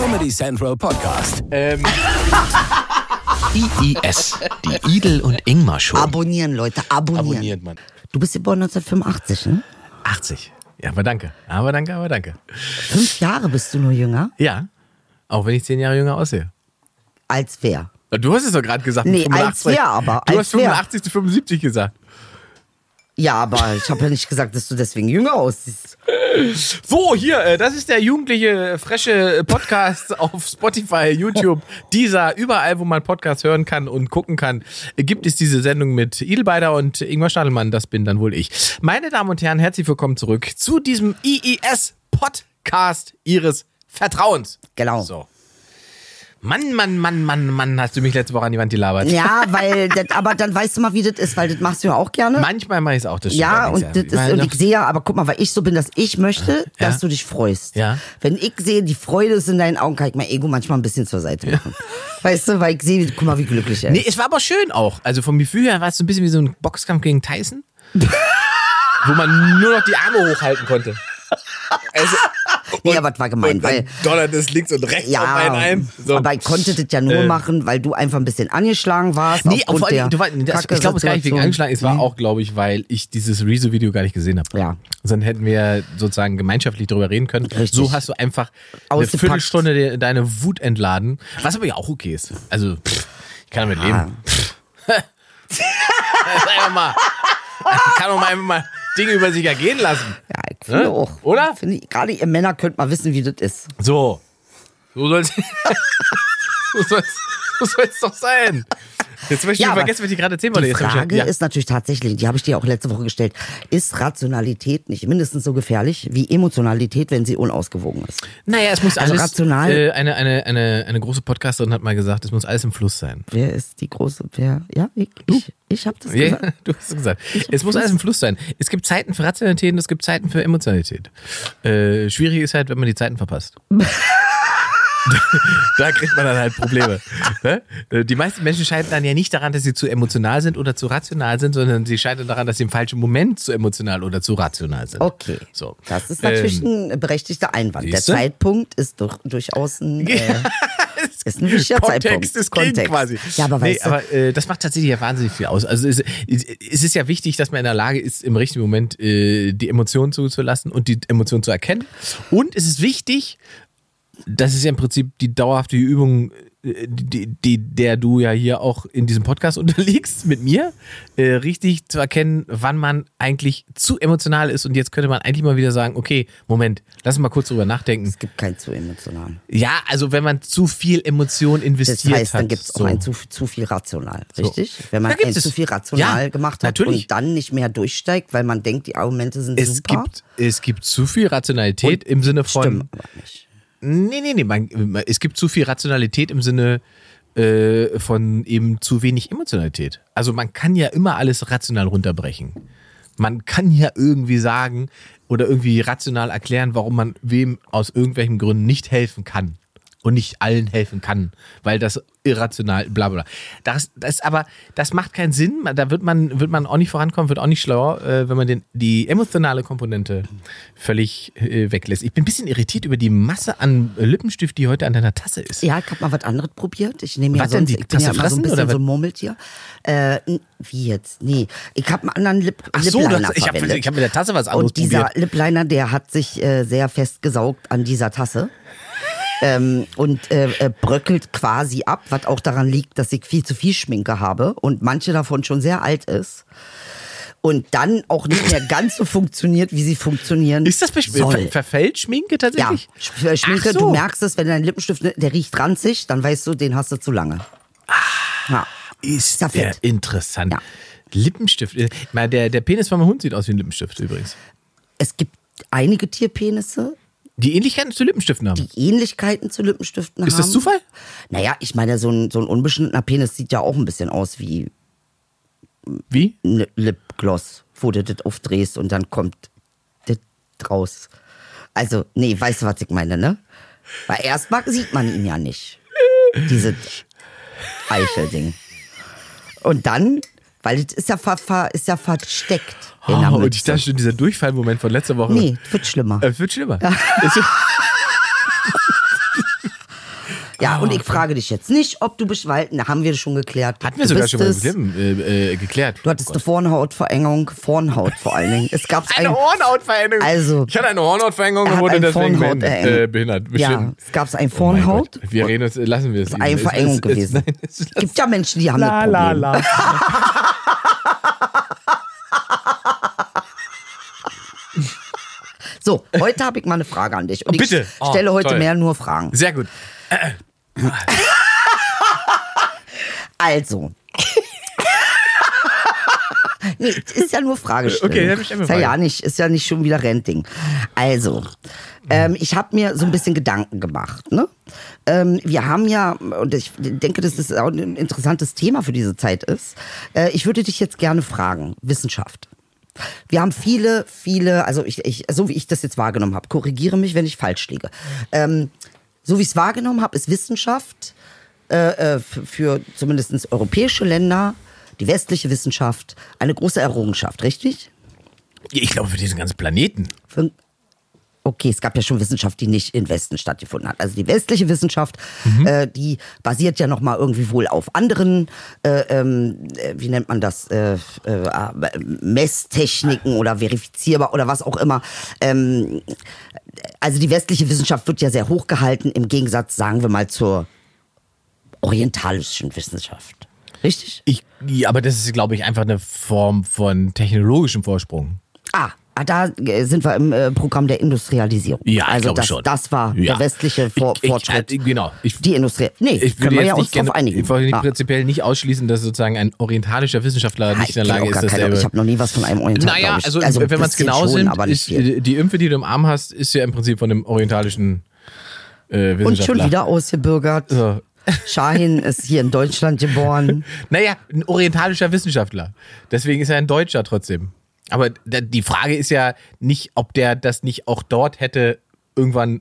Comedy Central Podcast. Ähm, IIS, die Idel und Ingmar Show. Abonnieren, Leute, abonnieren. abonniert man. Du bist geboren 1985, ne? 80. Ja, aber danke. Aber danke, aber danke. Fünf Jahre bist du nur jünger. Ja, auch wenn ich zehn Jahre jünger aussehe. Als wer? Du hast es doch gerade gesagt. Nee, als 85. wer aber, Du als hast wer? 85 zu 75 gesagt. Ja, aber ich habe ja nicht gesagt, dass du deswegen jünger aussiehst. So, hier, äh, das ist der jugendliche, frische Podcast auf Spotify, YouTube, dieser, überall, wo man Podcast hören kann und gucken kann, äh, gibt es diese Sendung mit Idelbeider und Ingmar Stadelmann, das bin dann wohl ich. Meine Damen und Herren, herzlich willkommen zurück zu diesem IIS-Podcast Ihres Vertrauens. Genau. So. Mann, Mann, Mann, Mann, Mann, hast du mich letzte Woche an die Wand gelabert. Ja, weil, das, aber dann weißt du mal, wie das ist, weil das machst du ja auch gerne. Manchmal mache ich es auch, das Ja, und, das ist, und ich sehe ja, aber guck mal, weil ich so bin, dass ich möchte, Ja. dass du dich freust. Ja. Wenn ich sehe, die Freude ist in deinen Augen, kann ich mein Ego manchmal ein bisschen zur Seite machen. Weißt du, weil ich sehe, guck mal, wie glücklich er ist. Nee, es war aber schön auch. Also vom Gefühl her war es so ein bisschen wie so ein Boxkampf gegen Tyson. wo man nur noch die Arme hochhalten konnte. Also, Nee, aber das war gemein, und weil. donnert es links und rechts Ja, auf einen ein. So. aber ich konnte das ja nur Äh. machen, weil du einfach ein bisschen angeschlagen warst. Nee, aufgrund vor allem, der du war, das, ich glaube, es gar nicht wegen angeschlagen. Es war Nee. auch, glaube ich, weil ich dieses Rezo-Video gar nicht gesehen habe. Ja. Sonst hätten wir sozusagen gemeinschaftlich darüber reden können. Richtig. So hast du einfach eine Ausgepackt. Viertelstunde de- deine Wut entladen. Was aber ja auch okay ist. Also, pff, ich kann damit leben. Ist einfach mal, kann doch mal einfach mal Dinge über sich ergehen lassen. Ich finde Ne? auch. Oder? Finde gerade ihr Männer könnt mal wissen, wie das ist. So. So soll's. so soll's, so soll's doch sein. Jetzt möchte ich Ja, vergessen, was ich gerade erzählen wollte. Die Frage ja. ist natürlich tatsächlich, die habe ich dir auch letzte Woche gestellt, ist Rationalität nicht mindestens so gefährlich wie Emotionalität, wenn sie unausgewogen ist? Naja, es muss Also alles. rational- Äh, eine, eine, eine, eine große Podcasterin hat mal gesagt, es muss alles im Fluss sein. Wer ist die große, wer, ja, ich, ich, ich habe das Ja, gesagt. du hast es gesagt. Es muss alles im Fluss sein. Es gibt Zeiten für Rationalität und es gibt Zeiten für Emotionalität. Äh, schwierig ist halt, wenn man die Zeiten verpasst. da kriegt man dann halt Probleme. Ne? Äh, Die meisten Menschen scheitern dann ja nicht daran, dass sie zu emotional sind oder zu rational sind, sondern sie scheitern daran, dass sie im falschen Moment zu emotional oder zu rational sind. Okay. So. Das ist natürlich Ähm, ein berechtigter Einwand. Der? Zeitpunkt ist doch durchaus ein, äh, ist ein wichtiger Kontext Zeitpunkt. ist King quasi. Ja, aber nee, weißt du, aber äh, das macht tatsächlich ja wahnsinnig viel aus. Also es, es ist ja wichtig, dass man in der Lage ist, im richtigen Moment äh, die Emotionen zuzulassen und die Emotionen zu erkennen. Und es ist wichtig, das ist ja im Prinzip die dauerhafte Übung, äh, die, die, der du ja hier auch in diesem Podcast unterliegst mit mir, äh, richtig zu erkennen, wann man eigentlich zu emotional ist. Und jetzt könnte man eigentlich mal wieder sagen, okay, Moment, lass uns mal kurz drüber nachdenken. es gibt kein zu emotional. Ja, also wenn man zu viel Emotion Das investiert heißt, hat. dann gibt es auch so. ein zu, zu viel rational, richtig? Wenn man ein es- zu viel rational Ja, gemacht hat natürlich. und dann nicht mehr durchsteigt, weil man denkt, die Argumente sind es super. gibt, es gibt zu viel Rationalität im Sinne von. Stimmt aber nicht. Nee, nee, nee. Man, es gibt zu viel Rationalität im Sinne äh, von eben zu wenig Emotionalität. Also man kann ja immer alles rational runterbrechen. Man kann ja irgendwie sagen oder irgendwie rational erklären, warum man wem aus irgendwelchen Gründen nicht helfen kann. Und nicht allen helfen kann, weil das irrational, bla bla. Das, das aber, das macht keinen Sinn. Da wird man, wird man auch nicht vorankommen, wird auch nicht schlauer, äh, wenn man den, die emotionale Komponente völlig äh, weglässt. Ich bin ein bisschen irritiert über die Masse an Lippenstift, die heute an deiner Tasse ist. Ja, ich habe mal was anderes probiert. Ich nehme ja Was denn, sonst, die ich bin ja Tasse immer so fressen, ein bisschen oder so ein? Murmeltier. Äh, wie jetzt? Nee, ich habe einen anderen Lip Ach so, Lip das, ich habe hab mit der Tasse was anderes Und dieser probiert. Lip Liner, der hat sich äh, sehr festgesaugt an dieser Tasse. Ähm, und äh, äh, bröckelt quasi ab, was auch daran liegt, dass ich viel zu viel Schminke habe und manche davon schon sehr alt ist. Und dann auch nicht mehr ganz so funktioniert, wie sie funktionieren Ist das soll. ver verfällt Schminke Ja, tatsächlich? Sch- Schminke, Ach so. du merkst es, wenn dein Lippenstift, ne, der riecht ranzig, dann weißt du, den hast du zu lange. Ja. Ist ja interessant. Ja. Lippenstift. äh, der, der Penis von meinem Hund sieht aus wie ein Lippenstift übrigens. Es gibt einige Tierpenisse, Die Ähnlichkeiten zu Lippenstiften haben. die Ähnlichkeiten zu Lippenstiften Ist haben. das Zufall? Naja, ich meine, so ein, so ein unbeschnittener Penis sieht ja auch ein bisschen aus wie Wie? ein Lipgloss, wo du das aufdrehst und dann kommt das raus. Also, nee, weißt du, was ich meine, ne? Weil erstmal sieht man ihn ja nicht. Diese Eichelding. Und dann, weil es ist ja, ver, ver, ist ja versteckt in der Oh, und ich dachte schon, dieser Durchfallmoment von letzter Woche. Nee, wird schlimmer. Äh, wird schlimmer. Ist- Ja, Ah, und ich frage dich jetzt nicht, ob du beschwalten, haben wir schon geklärt. Hatten wir sogar bist schon mal es. geklärt. Äh, äh, geklärt. Du hattest eine Vornhautverengung, Vornhaut vor allen Dingen. Es gab Eine Hornhautverengung. Also- ich hatte eine Hornhautverengung Er und wurde eine deswegen Vornhaut- behindert. äh, behindert. Ja, Bestimmt. es gab ein Oh Vornhaut. Gott. Wir reden uns, lassen wir es. eine Es- Verengung es- es- gewesen. Nein, es Es gibt ja Menschen, die haben La, das la, Problem. la. So, heute habe ich mal eine Frage an dich. Und Oh, bitte. ich Oh, stelle heute toll. mehr nur Fragen. Sehr gut. Also. nee, es ist ja nur Fragestellung. Okay, dann mir ist ja, ja nicht, ist ja nicht schon wieder Renting. Also, ähm, ich habe mir so ein bisschen Gedanken gemacht. Ne? Ähm, wir haben ja, und ich denke, dass das auch ein interessantes Thema für diese Zeit ist. Äh, ich würde dich jetzt gerne fragen, Wissenschaft. Wir haben viele, viele, also ich, ich, so wie ich das jetzt wahrgenommen habe, korrigiere mich, wenn ich falsch liege. Ähm, so wie ich es wahrgenommen habe, ist Wissenschaft äh, äh, für, für zumindest europäische Länder, die westliche Wissenschaft, eine große Errungenschaft, richtig? Ich glaube, für diesen ganzen Planeten. Für, okay, es gab ja schon Wissenschaft, die nicht im Westen stattgefunden hat. Also die westliche Wissenschaft, äh, die basiert ja nochmal irgendwie wohl auf anderen, äh, ähm, äh, wie nennt man das, äh, äh, Messtechniken oder verifizierbar oder was auch immer. Ähm, also die westliche Wissenschaft wird ja sehr hoch gehalten, im Gegensatz, sagen wir mal, zur orientalischen Wissenschaft. Richtig? Ich, ja, aber das ist, glaube ich, einfach eine Form von technologischem Vorsprung. Ah, ah, da äh, sind wir im äh, Programm der Industrialisierung. Ja, ich also glaube das, schon. das war Ja. der westliche Vor Ich- ich- Fortschritt. äh, genau. Ich, die Industrie. Nee, ich können wir jetzt ja uns gerne, drauf einigen. ich wollte Ja. prinzipiell nicht ausschließen, dass sozusagen ein orientalischer Wissenschaftler Ah, nicht ich in der Lage ist, dasselbe. ich habe noch nie was von einem Oriental, Naja, also, ein wenn man es genau schon, ist, die Impfe, die du im Arm hast, ist ja im Prinzip von einem orientalischen äh, Und Wissenschaftler. schon wieder ausgebürgert. So. Shahin ist hier in Deutschland geboren. Naja, ein orientalischer Wissenschaftler. Deswegen ist er ein Deutscher trotzdem. Aber die Frage ist ja nicht, ob der das nicht auch dort hätte irgendwann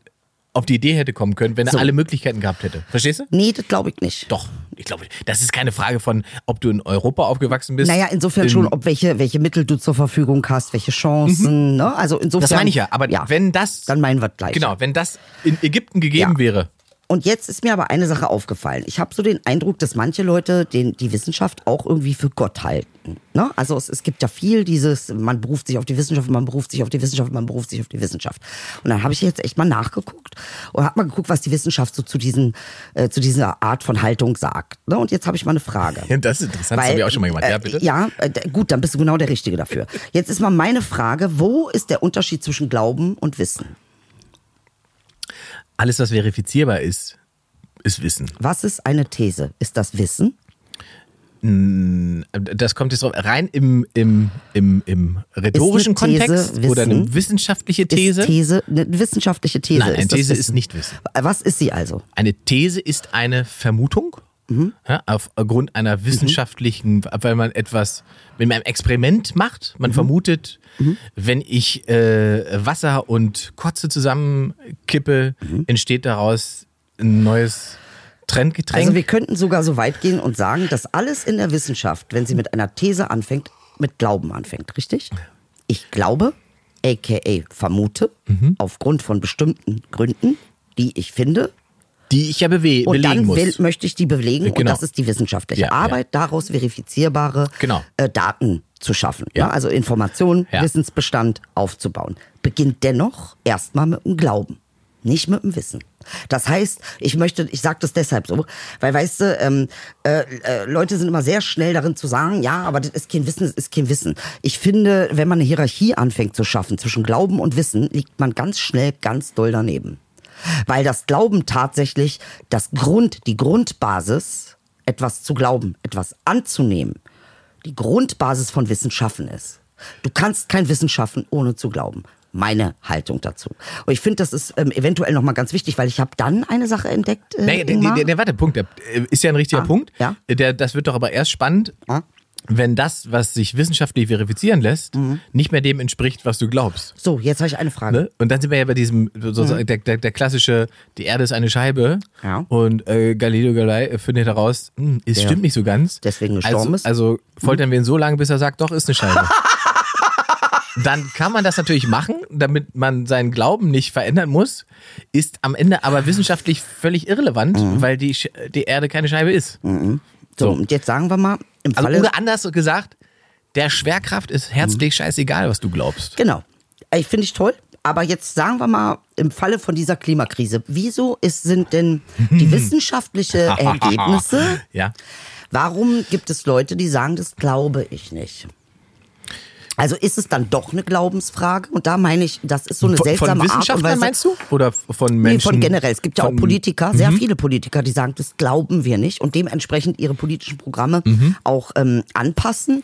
auf die Idee hätte kommen können, wenn er So. alle Möglichkeiten gehabt hätte. Verstehst du? Nee, das glaube ich nicht. Doch, ich glaube, das ist keine Frage von, ob du in Europa aufgewachsen bist. Naja, insofern in, schon, ob welche, welche Mittel du zur Verfügung hast, welche Chancen. Ne? Also insofern. Mhm. Das meine ich ja. Aber wenn das, Dann meinen wir gleich. genau, wenn das in Ägypten gegeben Ja. wäre, Und jetzt ist mir aber eine Sache aufgefallen. Ich habe so den Eindruck, dass manche Leute den, die Wissenschaft auch irgendwie für Gott halten. Ne? Also es, es gibt ja viel dieses, man beruft sich auf die Wissenschaft, man beruft sich auf die Wissenschaft, man beruft sich auf die Wissenschaft. Und dann habe ich jetzt echt mal nachgeguckt und habe mal geguckt, was die Wissenschaft so zu, diesen, äh, zu dieser Art von Haltung sagt. Ne? Und jetzt habe ich mal eine Frage. das ist interessant, das habe ich auch schon mal gemacht. Ja, bitte. Äh, ja, äh, gut, dann bist du genau der Richtige dafür. Jetzt ist mal meine Frage, wo ist der Unterschied zwischen Glauben und Wissen? Alles, was verifizierbar ist, ist Wissen. Was ist eine These? Ist das Wissen? Das kommt jetzt drauf, rein im, im, im, im rhetorischen Kontext oder eine Wissen? wissenschaftliche These. Ist These eine wissenschaftliche These? Nein, eine ist These ist Wissen? nicht Wissen. Was ist sie also? Eine These ist eine Vermutung Mhm. ja, aufgrund einer wissenschaftlichen, weil man etwas, wenn man ein Experiment macht, Mhm. man vermutet, wenn ich äh, Wasser und Kotze zusammenkippe, Mhm. entsteht daraus ein neues Trendgetränk. Also wir könnten sogar so weit gehen und sagen, dass alles in der Wissenschaft, wenn sie mit einer These anfängt, mit Glauben anfängt, richtig? Ich glaube, aka vermute, Mhm. aufgrund von bestimmten Gründen, die ich finde, die ich ja bewe und belegen dann muss. will, möchte ich die belegen und Genau. das ist die wissenschaftliche Ja, ja. Arbeit, daraus verifizierbare Genau. äh, Daten zu schaffen. Ja. Ne? Also Informationen, Ja. Wissensbestand aufzubauen. Beginnt dennoch erstmal mit dem Glauben, nicht mit dem Wissen. Das heißt, ich möchte, ich sage das deshalb so, weil weißt du, ähm, äh, äh, Leute sind immer sehr schnell darin zu sagen, ja, aber das ist kein Wissen, das ist kein Wissen. Ich finde, wenn man eine Hierarchie anfängt zu schaffen zwischen Glauben und Wissen, liegt man ganz schnell ganz doll daneben. Weil das Glauben tatsächlich das Grund, die Grundbasis, etwas zu glauben, etwas anzunehmen, die Grundbasis von Wissen schaffen ist. Du kannst kein Wissen schaffen, ohne zu glauben. Meine Haltung dazu. Und ich finde, das ist ähm, eventuell nochmal ganz wichtig, weil ich habe dann eine Sache entdeckt. Äh, Nee, der, der, warte, Punkt. Der äh, ist ja ein richtiger Ah, Punkt. ja. Der, das wird doch aber erst spannend, Ah. Wenn das, was sich wissenschaftlich verifizieren lässt, Mhm. nicht mehr dem entspricht, was du glaubst. so, jetzt habe ich eine Frage. Ne? Und dann sind wir ja bei diesem, sozusagen, der, der, der klassische, die Erde ist eine Scheibe. Mhm. Ja. Und äh, Galileo Galilei findet heraus, hm, es Der stimmt nicht so ganz. deswegen gestorben also, ist? Also foltern wir ihn so lange, bis er sagt, doch, ist eine Scheibe. dann kann man das natürlich machen, damit man seinen Glauben nicht verändern muss, ist am Ende aber wissenschaftlich völlig irrelevant, Mhm. weil die, die Erde keine Scheibe ist. So, So. und jetzt sagen wir mal, im Also Falle. oder anders gesagt, der Schwerkraft ist herzlich scheißegal, was du glaubst. Genau. Ich finde ich toll. Aber jetzt sagen wir mal, im Falle von dieser Klimakrise, wieso ist, sind denn die wissenschaftlichen Ergebnisse, Ja. warum gibt es Leute, die sagen, das glaube ich nicht? Also ist es dann doch eine Glaubensfrage? Und da meine ich, das ist so eine Von, seltsame von Art und Wissenschaftlern Weise. meinst du? Oder von Nee, Menschen? von generell. Es gibt ja auch Mhm. Politiker, sehr viele Politiker, die sagen, das glauben wir nicht und dementsprechend ihre politischen Programme Mhm. auch ähm, anpassen.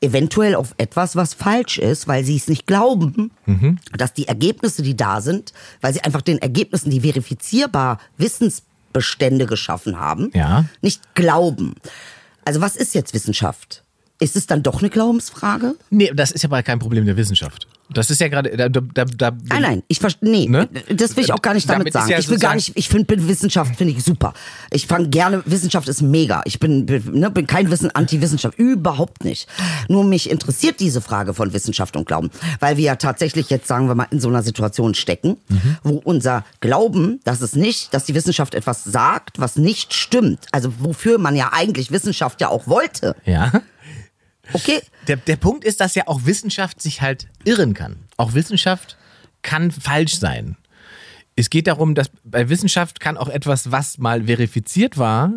Eventuell auf etwas, was falsch ist, weil sie es nicht glauben, Mhm. dass die Ergebnisse, die da sind, weil sie einfach den Ergebnissen, die verifizierbar Wissensbestände geschaffen haben, Ja. nicht glauben. Also was ist jetzt Wissenschaft? Ist es dann doch eine Glaubensfrage? Nee, das ist ja aber kein Problem der Wissenschaft. Das ist ja gerade. Da, da, da, Nein, nein, ich verstehe, nee, Ne? das will ich auch gar nicht damit, Damit sagen. ja ich will gar nicht, ich finde Wissenschaft finde ich super. Ich fange gerne, Wissenschaft ist mega. Ich bin, bin, ne, bin kein Wissen, Anti-Wissenschaft, überhaupt nicht. Nur mich interessiert diese Frage von Wissenschaft und Glauben, weil wir ja tatsächlich jetzt, sagen wir mal, in so einer Situation stecken, Mhm. wo unser Glauben, dass es nicht, dass die Wissenschaft etwas sagt, was nicht stimmt, also wofür man ja eigentlich Wissenschaft ja auch wollte. ja. Okay, Der, der Punkt ist, dass ja auch Wissenschaft sich halt irren kann. Auch Wissenschaft kann falsch sein. Es geht darum, dass bei Wissenschaft kann auch etwas, was mal verifiziert war,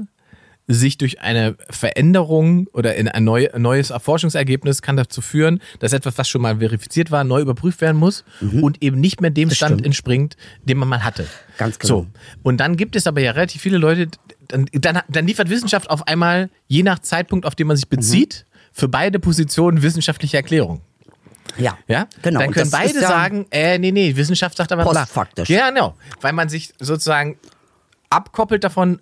sich durch eine Veränderung oder in ein neu, neues Forschungsergebnis kann dazu führen, dass etwas, was schon mal verifiziert war, neu überprüft werden muss und eben nicht mehr dem Stand Mhm. stimmt. entspringt, den man mal hatte. Ganz genau. So. Und dann gibt es aber ja relativ viele Leute, dann, dann, dann liefert Wissenschaft auf einmal, je nach Zeitpunkt, auf den man sich Mhm. Für beide Positionen wissenschaftliche Erklärung. ja, Ja? genau. Dann können beide ja- sagen, äh, nee, nee, Wissenschaft sagt aber. Postfaktisch. Ja, genau. Weil man sich sozusagen abkoppelt davon,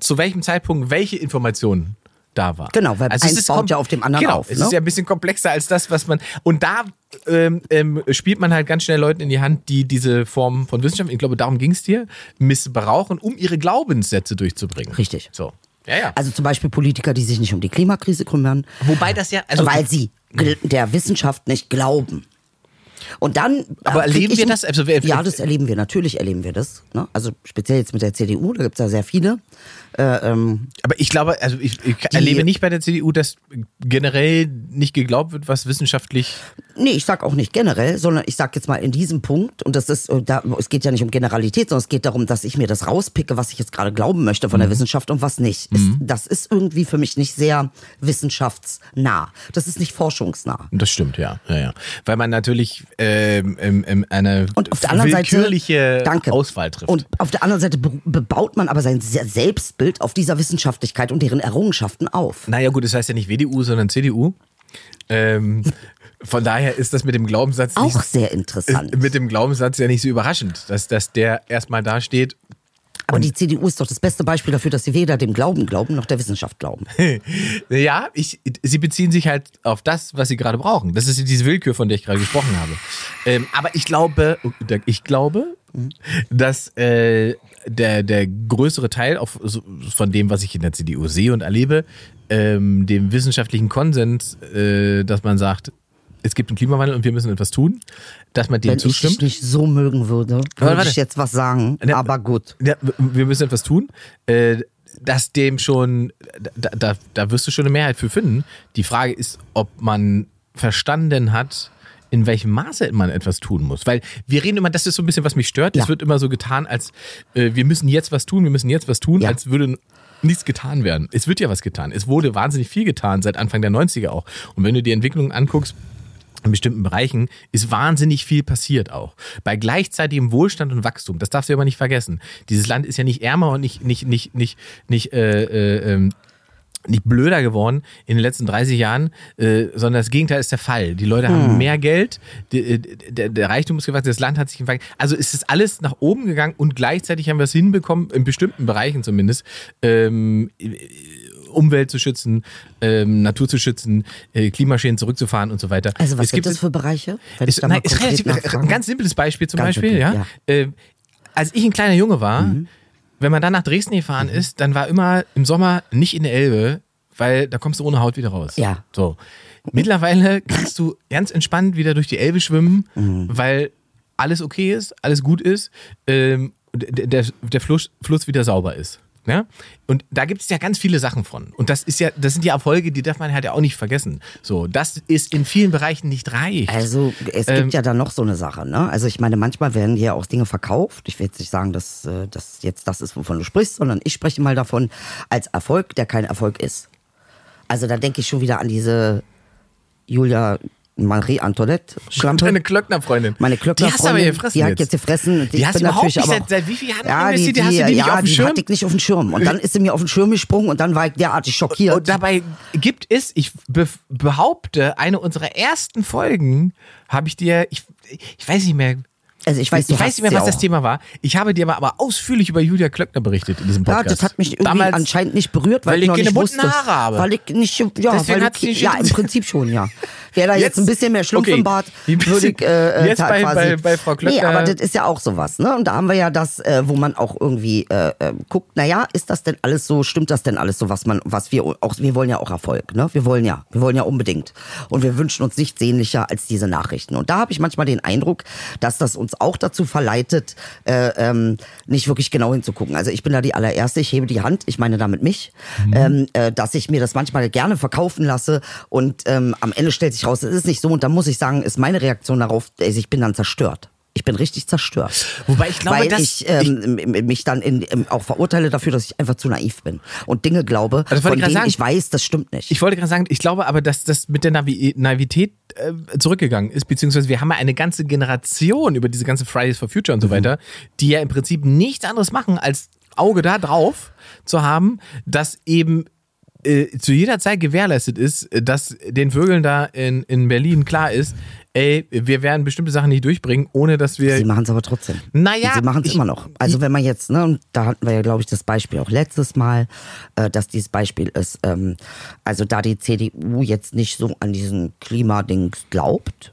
zu welchem Zeitpunkt welche Information da war. Genau, weil es eins ist baut ja auf dem anderen genau, auf, Es ne? ist ja ein bisschen komplexer als das, was man. Und da ähm, ähm, spielt man halt ganz schnell Leuten in die Hand, die diese Form von Wissenschaft, ich glaube, darum ging es dir, missbrauchen, um ihre Glaubenssätze durchzubringen. Richtig. So. Ja, ja. Also zum Beispiel Politiker, die sich nicht um die Klimakrise kümmern, Wobei das ja. Also, weil sie der Wissenschaft nicht glauben. Und dann. Aber äh, krieg erleben wir das? Also, ja, das erleben wir. Natürlich erleben wir das. Ne? Also speziell jetzt mit der CDU, da gibt es ja sehr viele. Äh, ähm, Aber ich glaube, also ich, ich erlebe nicht bei der CDU, dass generell nicht geglaubt wird, was wissenschaftlich. nee, ich sag auch nicht generell, sondern ich sag jetzt mal in diesem Punkt, und das ist, da, es geht ja nicht um Generalität, sondern es geht darum, dass ich mir das rauspicke, was ich jetzt gerade glauben möchte Mhm. von der Wissenschaft und was nicht. Ist, das ist irgendwie für mich nicht sehr wissenschaftsnah. Das ist nicht forschungsnah. Das stimmt, ja, ja, ja. Weil man natürlich ähm, ähm, eine Und auf der anderen Seite willkürliche danke. Auswahl trifft. Und auf der anderen Seite be- bebaut man aber sein Se- Selbstbild auf dieser Wissenschaftlichkeit und deren Errungenschaften auf. naja, gut, das heißt ja nicht WDU, sondern CDU. Ähm, von daher ist das mit dem Glaubenssatz Auch nicht, sehr interessant. mit dem Glaubenssatz ja nicht so überraschend, dass, dass der erstmal da steht. aber die CDU ist doch das beste Beispiel dafür, dass sie weder dem Glauben glauben noch der Wissenschaft glauben. Ja, ich, sie beziehen sich halt auf das, was sie gerade brauchen. Das ist diese Willkür, von der ich gerade gesprochen habe. Ähm, aber ich glaube, ich glaube, dass äh, der, der größere Teil auf, von dem, was ich in der CDU sehe und erlebe, ähm, dem wissenschaftlichen Konsens, äh, dass man sagt, es gibt einen Klimawandel und wir müssen etwas tun, dass man dem Wenn ich dich zustimmt. nicht so mögen würde, würde ich jetzt was sagen. Ja, Aber gut. Ja, wir müssen etwas tun. Äh, dass dem schon, da, da, da wirst du schon eine Mehrheit für finden. Die Frage ist, ob man verstanden hat, in welchem Maße man etwas tun muss. Weil wir reden immer, das ist so ein bisschen, was mich stört. Es Ja. wird immer so getan, als äh, wir müssen jetzt was tun, wir müssen jetzt was tun, Ja. als würde nichts getan werden. Es wird ja was getan. Es wurde wahnsinnig viel getan, seit Anfang der 90er auch. Und wenn du die Entwicklung anguckst, in bestimmten Bereichen ist wahnsinnig viel passiert auch. Bei gleichzeitigem Wohlstand und Wachstum, das darfst du aber nicht vergessen. Dieses Land ist ja nicht ärmer und nicht, nicht, nicht, nicht, nicht, äh, äh, ähm, nicht blöder geworden in den letzten 30 Jahren, äh, sondern das Gegenteil ist der Fall. Die Leute haben mehr Geld, die, äh, der, der Reichtum ist gewachsen, das Land hat sich gewachsen. Also ist es alles nach oben gegangen und gleichzeitig haben wir es hinbekommen, in bestimmten Bereichen zumindest, ähm, Umwelt zu schützen, ähm, Natur zu schützen, äh, Klimaschäden zurückzufahren und so weiter. Also was es gibt es für Bereiche? Ist, nein, ist relativ, nachfragen ein ganz simples Beispiel zum Ganz Beispiel, simpel, ja. ja. Äh, als ich ein kleiner Junge war, Mhm. Wenn man dann nach Dresden gefahren ist, dann war immer im Sommer nicht in der Elbe, weil da kommst du ohne Haut wieder raus. Ja. So. Mittlerweile kannst du ganz entspannt wieder durch die Elbe schwimmen, Mhm. weil alles okay ist, alles gut ist, ähm, der, der Fluss, Fluss wieder sauber ist. Ja? Und da gibt es ja ganz viele Sachen von. Und das ist ja, das sind ja Erfolge, die darf man halt ja auch nicht vergessen. So, das ist in vielen Bereichen nicht reich. Also es Ähm, gibt ja dann noch so eine Sache, ne? Also ich meine, manchmal werden hier auch Dinge verkauft. Ich will jetzt nicht sagen, dass äh, das jetzt das ist, wovon du sprichst, sondern ich spreche mal davon als Erfolg, der kein Erfolg ist. Also da denke ich schon wieder an diese Julia Marie Antoinette Schlampe. Deine Klöckner-Freundin. Meine Die hast du aber Klöckner-Freundin, gefressen die hat jetzt. gefressen. und Die ich hast du überhaupt natürlich nicht seit- auch- seit wie vielen Jahren ja, die, die, Die hast du die nicht ja, auf dem die Schirm? hatte ich nicht auf dem Schirm. Und dann ist sie mir auf den Schirm gesprungen und dann war ich derartig schockiert. Und dabei gibt es, ich be behaupte, eine unserer ersten Folgen habe ich dir, ich, ich weiß nicht mehr, also ich weiß, ich weiß nicht mehr, was das. Thema war. Ich habe dir aber, aber ausführlich über Julia Klöckner berichtet in diesem Ja, Podcast. das hat mich irgendwie Damals, anscheinend nicht berührt, weil, weil ich noch keine nicht wusste. Haare habe. Weil ich nicht, ja, Deswegen weil ich, ja, im. Prinzip schon, ja. Wäre da jetzt, Jetzt- ein bisschen mehr Schlumpf okay, im Bart, würde ich äh, äh, jetzt bei- bei- bei Frau Nee, Klöckner- aber das ist ja auch sowas, ne? Und da haben wir ja das, äh, wo man auch irgendwie äh, äh, guckt, naja, ist das denn alles so, stimmt das denn alles so, was man, was wir auch, wir wollen ja auch Erfolg, ne? Wir wollen ja, wir wollen ja unbedingt. Und wir wünschen uns nichts sehnlicher als diese Nachrichten. Und da habe ich manchmal den Eindruck, dass das uns auch dazu verleitet, äh, ähm, nicht wirklich genau hinzugucken. Also ich bin da die allererste, ich hebe die Hand, ich meine damit mich, ähm, äh, dass ich mir das manchmal gerne verkaufen lasse und ähm, am Ende stellt sich raus, es ist nicht so und dann muss ich sagen, ist meine Reaktion darauf, also ich bin dann zerstört. Ich bin richtig zerstört. Wobei ich glaube, Weil dass- ich, ähm, m- mich dann in, ähm, auch verurteile dafür, dass ich einfach zu naiv bin und Dinge glaube, wollte von ich denen sagen. ich weiß, das stimmt nicht. Ich wollte gerade sagen, ich glaube aber, dass das mit der Navi Naivität äh, zurückgegangen ist, beziehungsweise wir haben ja eine ganze Generation über diese ganze Fridays for Future und Mhm. so weiter, die ja im Prinzip nichts anderes machen, als Auge da drauf zu haben, dass eben äh, zu jeder Zeit gewährleistet ist, dass den Vögeln da in, in Berlin klar ist, ey, wir werden bestimmte Sachen nicht durchbringen, ohne dass wir Sie machen es aber trotzdem. Naja, Sie machen es ich- immer noch. Also wenn man jetzt, ne, und da hatten wir ja, glaube ich, das Beispiel auch letztes Mal, äh, dass dieses Beispiel ist, ähm, also da die CDU jetzt nicht so an diesen Klimadings glaubt,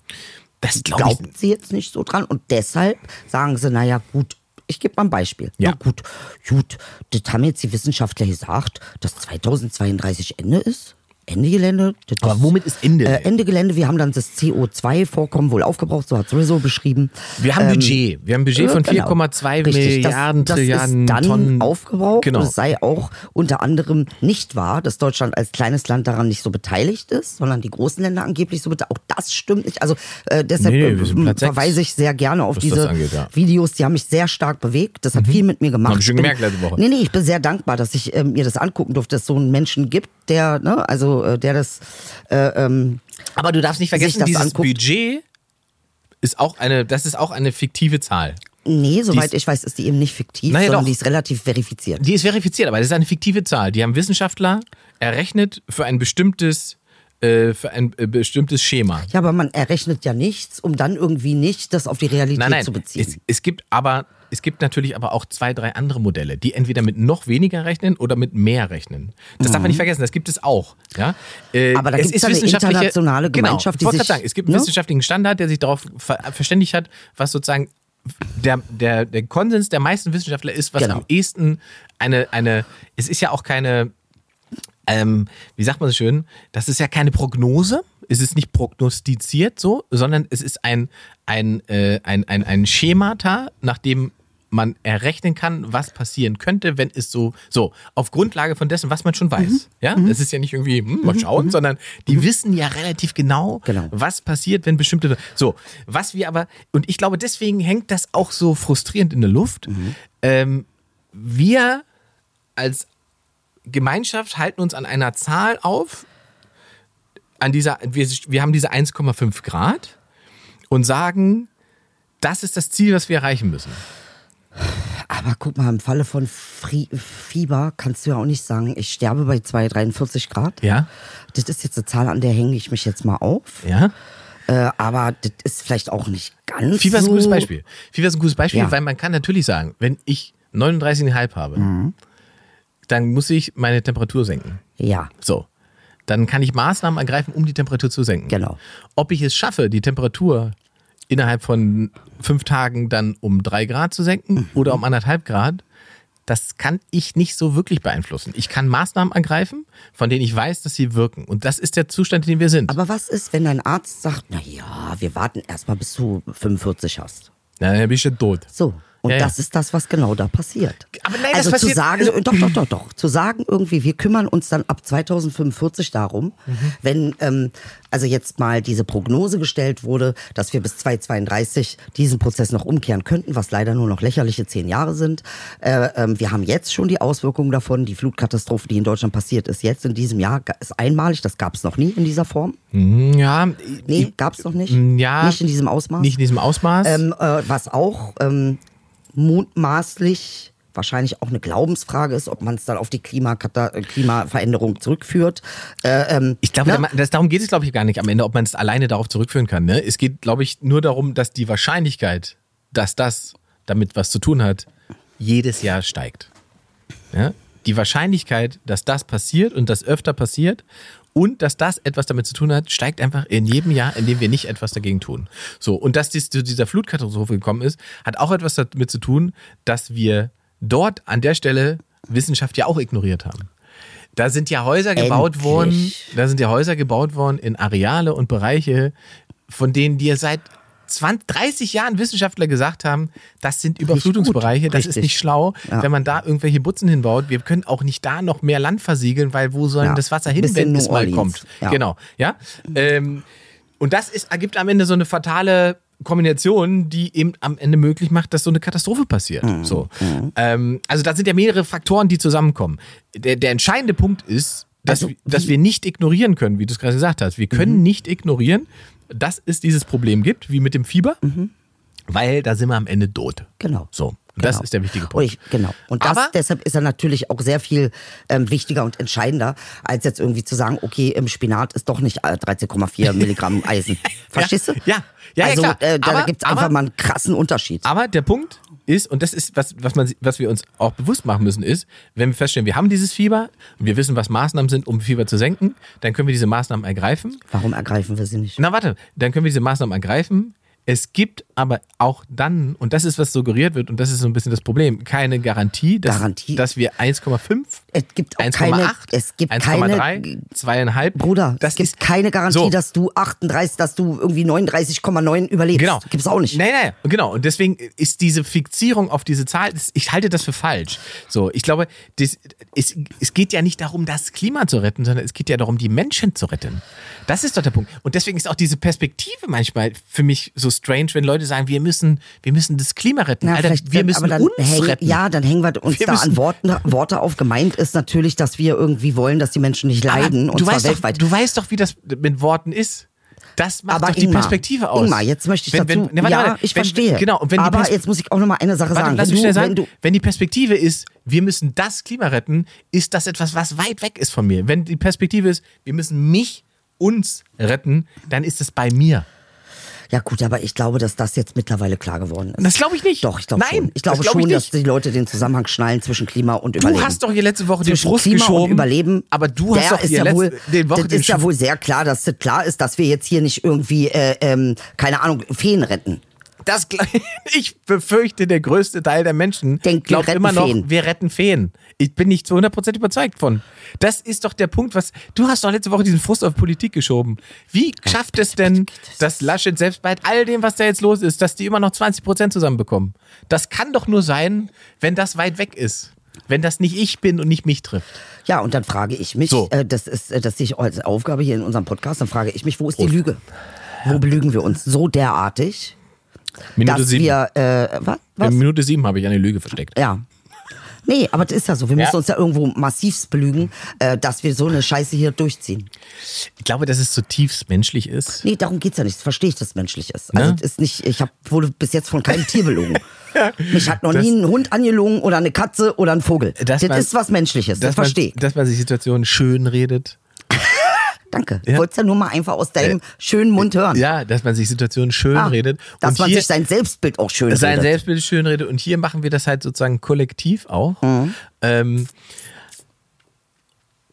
das glaube ich, glaubt sie jetzt nicht so dran und deshalb sagen sie, naja gut, ich gebe mal ein Beispiel. Ja. Na gut, gut, das haben jetzt die Wissenschaftler gesagt, dass 2032 Ende ist. Ende Gelände. Das Aber womit ist Ende? Äh, Ende Gelände, wir haben dann das CO2-Vorkommen wohl aufgebraucht, so hat sowieso beschrieben. wir haben Budget. Wir haben ein Budget Ja, von genau. 4,2 Richtig, Milliarden, das, das Trilliarden ist dann Tonnen. aufgebraucht. Genau. Und es sei auch unter anderem nicht wahr, dass Deutschland als kleines Land daran nicht so beteiligt ist, sondern die großen Länder angeblich so beteiligt. Auch das stimmt nicht. Also äh, deshalb Nee, äh, sechs, verweise ich sehr gerne auf diese angeht, ja. Videos. Die haben mich sehr stark bewegt. Das hat viel mit mir gemacht. Hab ich schon gemerkt letzte Woche. Nee, nee, ich bin sehr dankbar, dass ich ähm, mir das angucken durfte, dass es so einen Menschen gibt, der, ne, also äh, der das äh, ähm, Aber du darfst nicht vergessen, das dieses anguckt. Budget ist auch eine, das ist auch eine fiktive Zahl. Nee, soweit ist- ich weiß, ist die eben nicht fiktiv, Naja, sondern doch. die ist relativ verifiziert. Die ist verifiziert, aber das ist eine fiktive Zahl. Die haben Wissenschaftler errechnet für ein bestimmtes, äh, für ein äh, bestimmtes Schema. Ja, aber man errechnet ja nichts, um dann irgendwie nicht das auf die Realität Nein, nein. zu beziehen. Es, es gibt aber, es gibt natürlich aber auch zwei, drei andere Modelle, die entweder mit noch weniger rechnen oder mit mehr rechnen. Das darf man nicht vergessen, das gibt es auch. Ja? Äh, Mhm. Aber da es ist ja eine internationale Gemeinschaft, die genau, ich wollte sich- gerade sagen, es gibt einen ne? wissenschaftlichen Standard, der sich darauf ver verständigt hat, was sozusagen der, der, der Konsens der meisten Wissenschaftler ist, was Genau. am ehesten eine, eine, es ist ja auch keine, ähm, wie sagt man so schön, das ist ja keine Prognose, es ist nicht prognostiziert so, sondern es ist ein, ein, äh, ein, ein, ein Schemata, nach dem man errechnen kann, was passieren könnte, wenn es so, so, auf Grundlage von dessen, was man schon weiß. Mhm. Ja, es ist ja nicht irgendwie, hm, mal schauen, sondern die wissen ja relativ genau, Genau. was passiert, wenn bestimmte, so, was wir aber, und ich glaube, deswegen hängt das auch so frustrierend in der Luft. Ähm, wir als Gemeinschaft halten uns an einer Zahl auf, an dieser, wir, wir haben diese 1,5 Grad und sagen, das ist das Ziel, was wir erreichen müssen. Aber guck mal, im Falle von Fri Fieber kannst du ja auch nicht sagen, ich sterbe bei 243 Grad. Ja? Das ist jetzt eine Zahl, an der hänge ich mich jetzt mal auf. Ja? Äh, aber das ist vielleicht auch nicht ganz Fieber ist so. ein gutes Beispiel. Fieber ist ein gutes Beispiel, Ja. weil man kann natürlich sagen, wenn ich 39,5 habe, Mhm. dann muss ich meine Temperatur senken. Ja, So. Dann kann ich Maßnahmen ergreifen, um die Temperatur zu senken. Genau. Ob ich es schaffe, die Temperatur innerhalb von fünf Tagen dann um drei Grad zu senken oder um anderthalb Grad, das kann ich nicht so wirklich beeinflussen. Ich kann Maßnahmen ergreifen, von denen ich weiß, dass sie wirken. Und das ist der Zustand, in dem wir sind. Aber was ist, wenn dein Arzt sagt, na ja, wir warten erstmal bis du 45 hast? Na, dann bin ich ja tot. So. Und Ja, ja. das ist das, was genau da passiert. Aber nein, das also zu sagen, also- doch, doch, doch, doch, zu sagen irgendwie, wir kümmern uns dann ab 2045 darum, Mhm. wenn ähm, also jetzt mal diese Prognose gestellt wurde, dass wir bis 2032 diesen Prozess noch umkehren könnten, was leider nur noch lächerliche zehn Jahre sind. Äh, ähm, wir haben jetzt schon die Auswirkungen davon. Die Flutkatastrophe, die in Deutschland passiert ist, jetzt in diesem Jahr, ist einmalig. Das gab es noch nie in dieser Form. Hm, Ja, Nee, gab es noch nicht. ja. Nicht in diesem Ausmaß. nicht in diesem Ausmaß. Ähm, äh, was auch ähm, mutmaßlich wahrscheinlich auch eine Glaubensfrage ist, ob man es dann auf die Klimakata äh, Klimaveränderung zurückführt. Äh, ähm, Ich glaube, ne? das, darum geht es, glaube ich, gar nicht am Ende, ob man es alleine darauf zurückführen kann. Ne? Es geht, glaube ich, nur darum, dass die Wahrscheinlichkeit, dass das damit was zu tun hat, jedes Jahr steigt. Ja? Die Wahrscheinlichkeit, dass das passiert und das öfter passiert und dass das etwas damit zu tun hat, steigt einfach in jedem Jahr, in dem wir nicht etwas dagegen tun. So, und dass dies zu dieser Flutkatastrophe gekommen ist, hat auch etwas damit zu tun, dass wir dort an der Stelle Wissenschaft ja auch ignoriert haben. Da sind ja Häuser gebaut Endlich. worden, da sind ja Häuser gebaut worden in Areale und Bereiche, von denen dir seit 20, 30 Jahren Wissenschaftler gesagt haben, das sind Überflutungsbereiche, das ist Richtig. nicht schlau, Ja. wenn man da irgendwelche Butzen hinbaut. Wir können auch nicht da noch mehr Land versiegeln, weil wo soll Ja. das Wasser hin, wenn es mal kommt? Ja. Genau, ja. Ähm, und das ist, ergibt am Ende so eine fatale Kombination, die eben am Ende möglich macht, dass so eine Katastrophe passiert. Mhm. So. Ähm, also da sind ja mehrere Faktoren, die zusammenkommen. Der, der entscheidende Punkt ist, dass, Also, wir- dass wir nicht ignorieren können, wie du es gerade gesagt hast. Wir können Mhm. nicht ignorieren, dass es dieses Problem gibt, wie mit dem Fieber, weil da sind wir am Ende tot. Genau. So, das Genau. ist der wichtige Punkt. ich, genau. Und das, Aber- deshalb ist er natürlich auch sehr viel ähm, wichtiger und entscheidender, als jetzt irgendwie zu sagen, okay, im Spinat ist doch nicht äh, 13,4 Milligramm Eisen. Verstehst du? Ja, ja, ja, also, klar. Äh, da gibt es aber- einfach mal einen krassen Unterschied. Aber der Punkt ist, und das ist, was, was, man, was wir uns auch bewusst machen müssen, ist, wenn wir feststellen, wir haben dieses Fieber und wir wissen, was Maßnahmen sind, um Fieber zu senken, dann können wir diese Maßnahmen ergreifen. Warum ergreifen wir sie nicht? Na warte, dann können wir diese Maßnahmen ergreifen. Es gibt aber auch dann, und das ist, was suggeriert wird, und das ist so ein bisschen das Problem, keine Garantie, dass, Garantie? dass wir 1,5, Es gibt auch 1,8, keine, es gibt 1,3, keine, 2,5. Bruder, das es gibt ist keine Garantie, so. dass du 38, dass du irgendwie 39,9 überlebst. Genau. Gibt's auch nicht. Nein, nein, genau. Und deswegen ist diese Fixierung auf diese Zahl, ich halte das für falsch. So, ich glaube, das, es, es geht ja nicht darum, das Klima zu retten, sondern es geht ja darum, die Menschen zu retten. Das ist doch der Punkt. Und deswegen ist auch diese Perspektive manchmal für mich so strange, wenn Leute sagen, wir müssen, wir müssen das Klima retten. Na, Alter, wir müssen dann uns hängen, retten. Ja, dann hängen wir uns Wir da an Worten, Worte auf. Gemeint ist natürlich, dass wir irgendwie wollen, dass die Menschen nicht leiden Aber und du zwar weißt weltweit. Doch, du weißt doch, wie das mit Worten ist. Das macht aber doch die Ingmar, Perspektive aus. Ingmar, jetzt möchte ich Wenn- dazu. wenn- ne, warte, ja, warte, ich wenn- verstehe. Genau, und wenn aber jetzt muss ich auch noch mal eine Sache Warte, sagen. wenn, du, sagen, wenn wenn die Perspektive ist, wir müssen das Klima retten, ist das etwas, was weit weg ist von mir. Wenn die Perspektive ist, wir müssen mich, uns retten, dann ist es bei mir. Ja gut, aber ich glaube, dass das jetzt mittlerweile klar geworden ist. Das glaube ich nicht. Doch, ich glaube Nein, schon. Ich das glaube glaub ich schon, dass nicht. die Leute den Zusammenhang schnallen zwischen Klima und Du Überleben. hast doch hier letzte Woche den zwischen Frust Klima geschoben. und Überleben. Aber du hast doch ist hier ja letzte wohl, den Woche das den ist ja wohl sehr klar, dass das klar ist, dass wir jetzt hier nicht irgendwie, äh, ähm, keine Ahnung, Feen retten. Das, ich befürchte, der größte Teil der Menschen Denkt, glaubt immer noch, Feen. wir retten Feen. Ich bin nicht zu 100% überzeugt von. Das ist doch der Punkt, was. Du hast doch letzte Woche diesen Frust auf Politik geschoben. Wie schafft es denn, dass Laschet selbst bei all dem, was da jetzt los ist, dass die immer noch 20% zusammenbekommen? Das kann doch nur sein, wenn das weit weg ist. Wenn das nicht ich bin und nicht mich trifft. Ja, und dann frage ich mich, So. äh, das ist, äh, das sehe ich als Aufgabe hier in unserem Podcast, dann frage ich mich, wo ist die Lüge? Wo belügen wir uns so derartig, Minute dass sieben. wir, äh, was? was? In Minute sieben habe ich eine Lüge versteckt. Ja. Nee, aber das ist ja so. Wir Ja. müssen uns ja irgendwo massivst belügen, äh, dass wir so eine Scheiße hier durchziehen. Ich glaube, dass es zutiefst menschlich ist. Nee, darum geht's ja nicht. Das verstehe ich, dass es menschlich ist. Also Ne? das ist nicht, ich hab, wurde bis jetzt von keinem Tier belogen. Mich hat noch Das- nie ein Hund angelogen oder eine Katze oder ein Vogel. Das man- ist was Menschliches, das verstehe ich. dass man sich Situationen schön redet. Danke. Ja. Ich wollte ja nur mal einfach aus deinem schönen Mund hören. Ja, dass man sich Situationen schön Ah, redet. Dass und man hier sich sein Selbstbild auch schön sein redet. Selbstbild schön redet. Und hier machen wir das halt sozusagen kollektiv auch. Mhm. Ähm,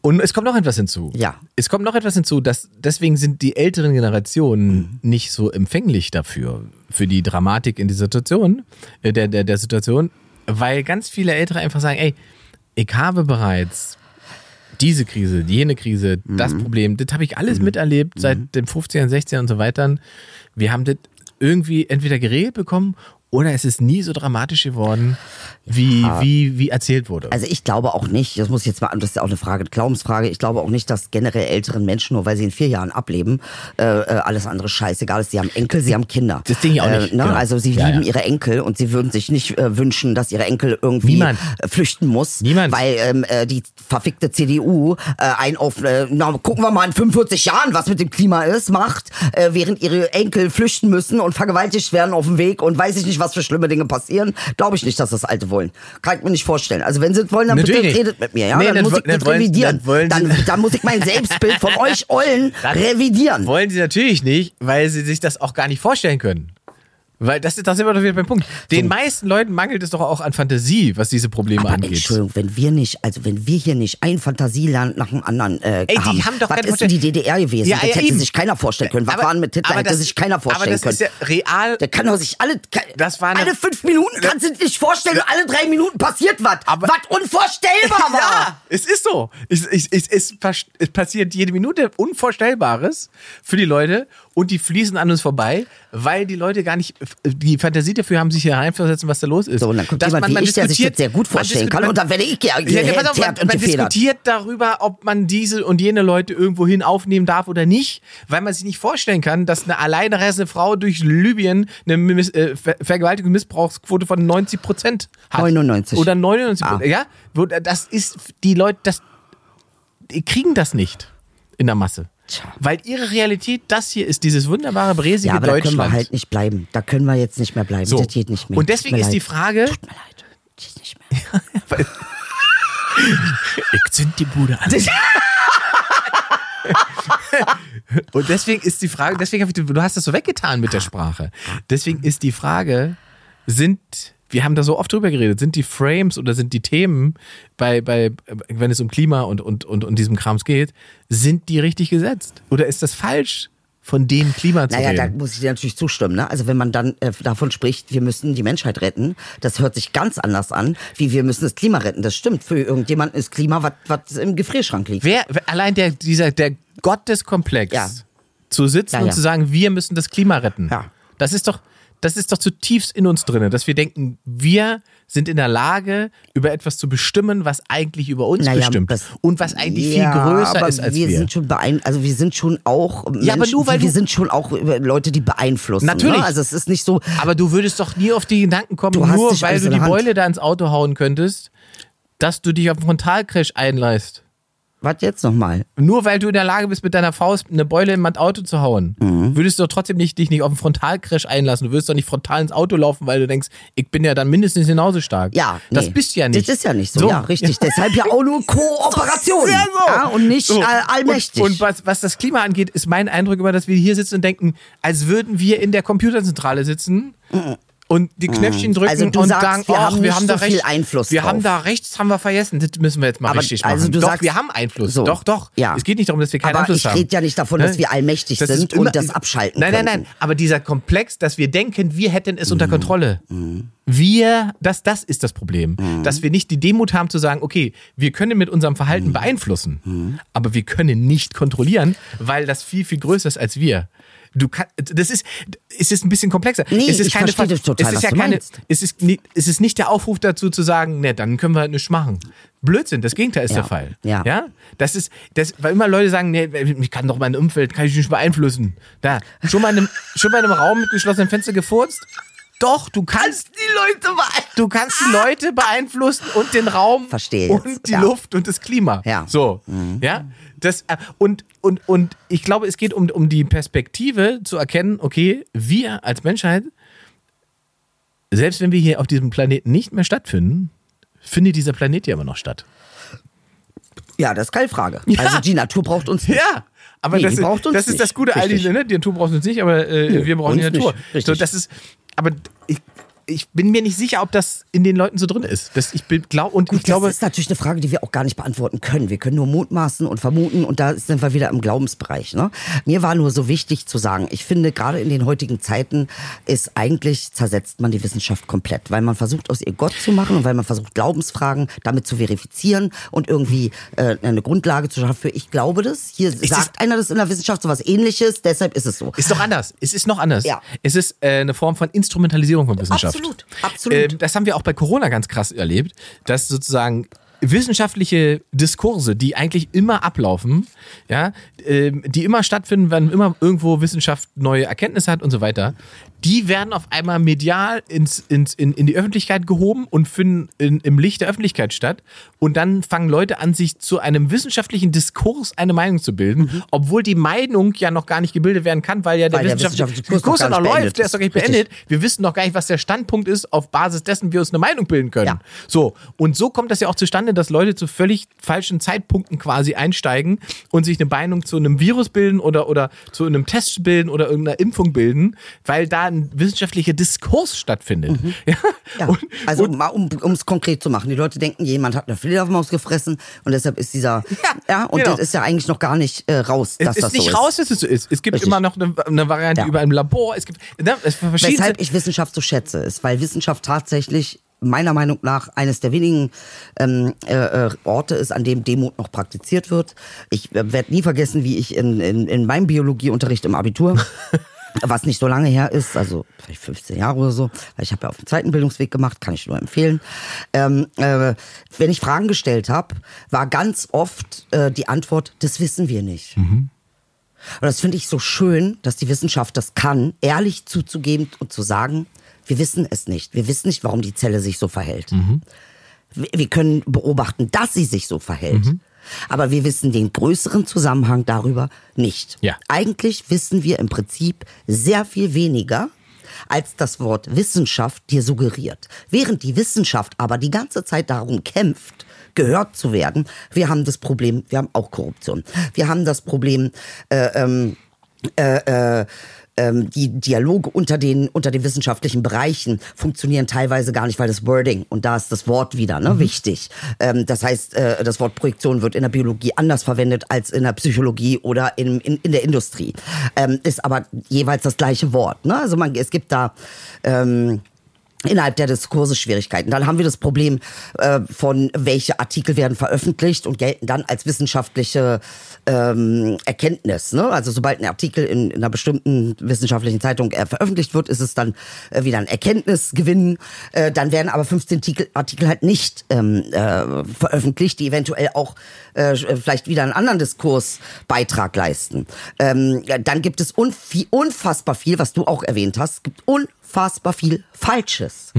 und es kommt noch etwas hinzu. Ja. Es kommt noch etwas hinzu, dass deswegen sind die älteren Generationen Mhm. nicht so empfänglich dafür, für die Dramatik in dieser Situation, äh, der, der, der Situation. Weil ganz viele Ältere einfach sagen, ey, ich habe bereits diese Krise, jene Krise, das Problem, das habe ich alles miterlebt seit den 50ern, 60ern und so weiter. Wir haben das irgendwie entweder geregelt bekommen oder es ist nie so dramatisch geworden, wie, wie, wie erzählt wurde. Also ich glaube auch nicht, das muss ich jetzt mal, das ist ja auch eine Frage, eine Glaubensfrage, ich glaube auch nicht, dass generell älteren Menschen, nur weil sie in vier Jahren ableben, äh, äh, alles andere scheißegal ist. Sie haben Enkel, sie haben Kinder. Das Ding ich auch nicht, Äh, ne? genau. Also sie Ja, lieben ja. ihre Enkel und sie würden sich nicht äh, wünschen, dass ihre Enkel irgendwie Niemand. äh, flüchten muss. Niemand. Weil ähm, äh, die verfickte CDU äh, ein auf, äh, na, gucken wir mal in 45 Jahren, was mit dem Klima ist, macht, äh, während ihre Enkel flüchten müssen und vergewaltigt werden auf dem Weg und weiß ich nicht, was für schlimme Dinge passieren. Glaube ich nicht, dass das Alte wollen. Kann ich mir nicht vorstellen. Also wenn sie es wollen, dann Natürlich bitte nicht. redet mit mir. Ja? Nee, dann muss ich das wollen- revidieren. sie- dann, dann muss ich mein Selbstbild von euch Ollen revidieren. Wollen sie natürlich nicht, weil sie sich das auch gar nicht vorstellen können. Weil das ist, das sind wir doch wieder beim Punkt. Den meisten Leuten mangelt es doch auch an Fantasie, was diese Probleme Aber angeht. Entschuldigung, wenn wir nicht, also wenn wir hier nicht ein Fantasieland nach dem anderen äh, Ey, die haben, haben doch was ist denn die DDR gewesen? Ja, das ja, hätte eben. sich keiner vorstellen können. Was Aber- waren mit Hitler? Hätte das- sich keiner vorstellen aber das können. ist ja real. Der kann doch sich alle, kann, Das war eine- alle fünf Minuten kannst du dir nicht vorstellen, und alle drei Minuten passiert was. Was unvorstellbar war. Ja, es ist so. Es, es, es, es passiert jede Minute Unvorstellbares für die Leute und die fließen an uns vorbei, weil die Leute gar nicht die Fantasie dafür haben, sich hier reinversetzen, was da los ist. So, und dann kommt Dass jemand wie ich, der sich das sehr gut man vorstellen kann, man- und dann werde ich ja, ja, ja, pass auf, man, man diskutiert darüber, ob man diese und jene Leute irgendwohin aufnehmen darf oder nicht, weil man sich nicht vorstellen kann, dass eine alleinreisende Frau durch Libyen eine Miss, äh, Ver und Missbrauchsquote von 90 Prozent hat. 99. Oder 99 Ah. Ja, Wo- das ist, die Leute, das, die kriegen das nicht in der Masse. Weil ihre Realität das hier ist, dieses wunderbare, bräsige Ja, aber da Deutschland. können wir halt nicht bleiben. Da können wir jetzt nicht mehr bleiben. so. Das geht nicht mehr. Und deswegen ist mir die leid. Frage, Tut mir leid. Geht nicht mehr. ich zünd die Bude an. Und deswegen ist die Frage, deswegen habe ich, du hast das so weggetan mit der Sprache. Deswegen ist die Frage, sind, wir haben da so oft drüber geredet, sind die Frames oder sind die Themen bei, bei, wenn es um Klima und, und, und, und diesem Krams geht, sind die richtig gesetzt? Oder ist das falsch, von dem Klima zu Naja, da reden? muss ich dir natürlich zustimmen. Ne? Also wenn man dann äh, davon spricht, wir müssen die Menschheit retten, das hört sich ganz anders an, wie wir müssen das Klima retten. Das stimmt. Für irgendjemanden ist Klima, was- was im Gefrierschrank liegt. Wer, allein der, dieser, der Gotteskomplex, Ja. zu sitzen Ja, und ja. zu sagen, wir müssen das Klima retten. Ja. Das ist doch, das ist doch zutiefst in uns drin, dass wir denken, wir sind in der Lage, über etwas zu bestimmen, was eigentlich über uns Naja, bestimmt und was eigentlich ja, viel größer aber ist als wir. wir. sind schon beein also wir sind schon auch Menschen, Ja, aber nur weil wir sind schon auch Leute, die beeinflussen. Natürlich. Ne? Also es ist nicht so, Aber du würdest doch nie auf die Gedanken kommen, nur weil du die Hand. Beule da ins Auto hauen könntest, dass du dich auf einen Frontalcrash einleist. Was jetzt nochmal? Nur weil du in der Lage bist, mit deiner Faust eine Beule in mein Auto zu hauen, Mhm. würdest du doch trotzdem nicht, dich nicht auf einen Frontalcrash einlassen. Du würdest doch nicht frontal ins Auto laufen, weil du denkst, ich bin ja dann mindestens genauso stark. Ja, Das nee. bist du ja nicht. Das ist ja nicht so. Ja, richtig. Deshalb ja auch nur Kooperation. Ja, so. Ja, und nicht So. äh, allmächtig. Und, und was, was das Klima angeht, ist mein Eindruck immer, dass wir hier sitzen und denken, als würden wir in der Computerzentrale sitzen und die Knöpfchen drücken Also und sagst, sagen, wir ach, haben wir haben da so viel Einfluss wir drauf. haben da rechts, haben wir vergessen, das müssen wir jetzt mal Aber, richtig machen. also du doch, sagst- wir haben Einfluss. So. Doch, doch. Ja. Es geht nicht darum, dass wir keinen Aber Einfluss ich haben. rede ja nicht davon, dass wir allmächtig Das sind und das abschalten Nein, nein, nein. Aber dieser Komplex, dass wir denken, wir hätten es Mhm. unter Kontrolle. Wir, das, das ist das Problem. Mhm. Dass wir nicht die Demut haben zu sagen, okay, wir können mit unserem Verhalten Mhm. beeinflussen, aber wir können nicht kontrollieren, weil das viel, viel größer ist als wir. Du kann, das ist, es ist ein bisschen komplexer. Nee, es ist ich keine, verstehe das total, es ist was ja du keine, meinst. es ist, es ist nicht der Aufruf dazu zu sagen, ne, dann können wir halt nichts machen. Blödsinn, das Gegenteil ist Ja. der Fall. Ja. ja, das ist, das, weil immer Leute sagen, nee, ich kann doch mein Umfeld, kann ich nicht beeinflussen. Da, schon mal in einem, schon mal in einem Raum mit geschlossenem Fenster gefurzt? Doch, du kannst die Leute beeinflussen. Du kannst die Leute beeinflussen und den Raum Verstehe und jetzt, die ja. Luft und das Klima. Ja. Mhm. So, ja. Das, äh, und, und, und ich glaube, es geht um, um die Perspektive zu erkennen, okay, wir als Menschheit, selbst wenn wir hier auf diesem Planeten nicht mehr stattfinden, findet dieser Planet ja immer noch statt. Ja, das ist keine Frage. Ja. Also die Natur braucht uns nicht. Ja, aber Nee, das, ist, das ist das. Gute, diese, ne? Die Natur braucht uns nicht, aber äh, Nö, wir brauchen die Natur. So, das ist, aber ich, ich bin mir nicht sicher, ob das in den Leuten so drin ist. Das, ich glaube und Gut, ich glaube, das ist natürlich eine Frage, die wir auch gar nicht beantworten können. Wir können nur mutmaßen und vermuten und da sind wir wieder im Glaubensbereich. Ne? Mir war nur so wichtig zu sagen, ich finde, gerade in den heutigen Zeiten ist eigentlich zersetzt man die Wissenschaft komplett, weil man versucht, aus ihr Gott zu machen und weil man versucht, Glaubensfragen damit zu verifizieren und irgendwie äh, eine Grundlage zu schaffen für ich glaube das. Hier sagt einer das in der Wissenschaft so was ähnliches, deshalb ist es so. Ist doch anders. Es ist noch anders. Ja. Es ist äh, eine Form von Instrumentalisierung von Wissenschaft. Absolut, absolut. Ähm, das haben wir auch bei Corona ganz krass erlebt, dass sozusagen wissenschaftliche Diskurse, die eigentlich immer ablaufen, ja, ähm, die immer stattfinden, wenn immer irgendwo Wissenschaft neue Erkenntnisse hat und so weiter, die werden auf einmal medial ins, ins, in, in die Öffentlichkeit gehoben und finden in, im Licht der Öffentlichkeit statt. Und dann fangen Leute an, sich zu einem wissenschaftlichen Diskurs eine Meinung zu bilden, Mhm. obwohl die Meinung ja noch gar nicht gebildet werden kann, weil ja der Weil wissenschaftliche wissenschaftliche Diskurs noch noch läuft, beendet der ist doch nicht ist. Richtig. beendet. Wir wissen noch gar nicht, was der Standpunkt ist, auf Basis dessen wir uns eine Meinung bilden können. Ja. So, und so kommt das ja auch zustande, dass Leute zu völlig falschen Zeitpunkten quasi einsteigen und sich eine Meinung zu einem Virus bilden oder, oder zu einem Test bilden oder irgendeiner Impfung bilden, weil da ein wissenschaftlicher Diskurs stattfindet. Ja? Mhm. Ja, Und, also und, mal um es konkret zu machen. Die Leute denken, jemand hat eine Fledermaus gefressen und deshalb ist dieser. Ja, und genau. das ist ja eigentlich noch gar nicht äh, raus, dass es ist das nicht so raus, dass es so ist. Es gibt Richtig. immer noch eine, eine Variante Ja. über ein Labor. Es gibt ne, es verschiedene. Weshalb ich Wissenschaft so schätze, ist, weil Wissenschaft tatsächlich meiner Meinung nach eines der wenigen ähm, äh, äh, Orte ist, an dem Demut noch praktiziert wird. Ich äh, werde nie vergessen, wie ich in, in, in meinem Biologieunterricht im Abitur was nicht so lange her ist, also vielleicht 15 Jahre oder so, weil ich habe ja auf dem zweiten Bildungsweg gemacht, kann ich nur empfehlen. Ähm, äh, wenn ich Fragen gestellt habe, war ganz oft äh, die Antwort, das wissen wir nicht. Und das finde ich so schön, dass die Wissenschaft das kann, ehrlich zuzugeben und zu sagen, wir wissen es nicht. Wir wissen nicht, warum die Zelle sich so verhält. Wir wir können beobachten, dass sie sich so verhält. Aber wir wissen den größeren Zusammenhang darüber nicht. Ja. Eigentlich wissen wir im Prinzip sehr viel weniger, als das Wort Wissenschaft dir suggeriert. Während die Wissenschaft aber die ganze Zeit darum kämpft, gehört zu werden, wir haben das Problem, wir haben auch Korruption. Wir haben das Problem, äh, ähm, äh, äh, ähm, die Dialoge unter den, unter den wissenschaftlichen Bereichen funktionieren teilweise gar nicht, weil das Wording, und da ist das Wort wieder ne, wichtig. Ähm, das heißt, äh, das Wort Projektion wird in der Biologie anders verwendet als in der Psychologie oder in, in, in der Industrie. Ähm, ist aber jeweils das gleiche Wort. Ne? Also man, es gibt da... Ähm, innerhalb der Diskurse Schwierigkeiten. Dann haben wir das Problem äh, von, welche Artikel werden veröffentlicht und gelten dann als wissenschaftliche ähm, Erkenntnis. Ne? Also sobald ein Artikel in, in einer bestimmten wissenschaftlichen Zeitung äh, veröffentlicht wird, ist es dann äh, wieder ein Erkenntnisgewinn. Äh, dann werden aber 15 Artikel, Artikel halt nicht ähm, äh, veröffentlicht, die eventuell auch äh, vielleicht wieder einen anderen Diskursbeitrag leisten. Ähm, dann gibt es unvi- unfassbar viel, was du auch erwähnt hast, gibt unfassbar viel Falsches,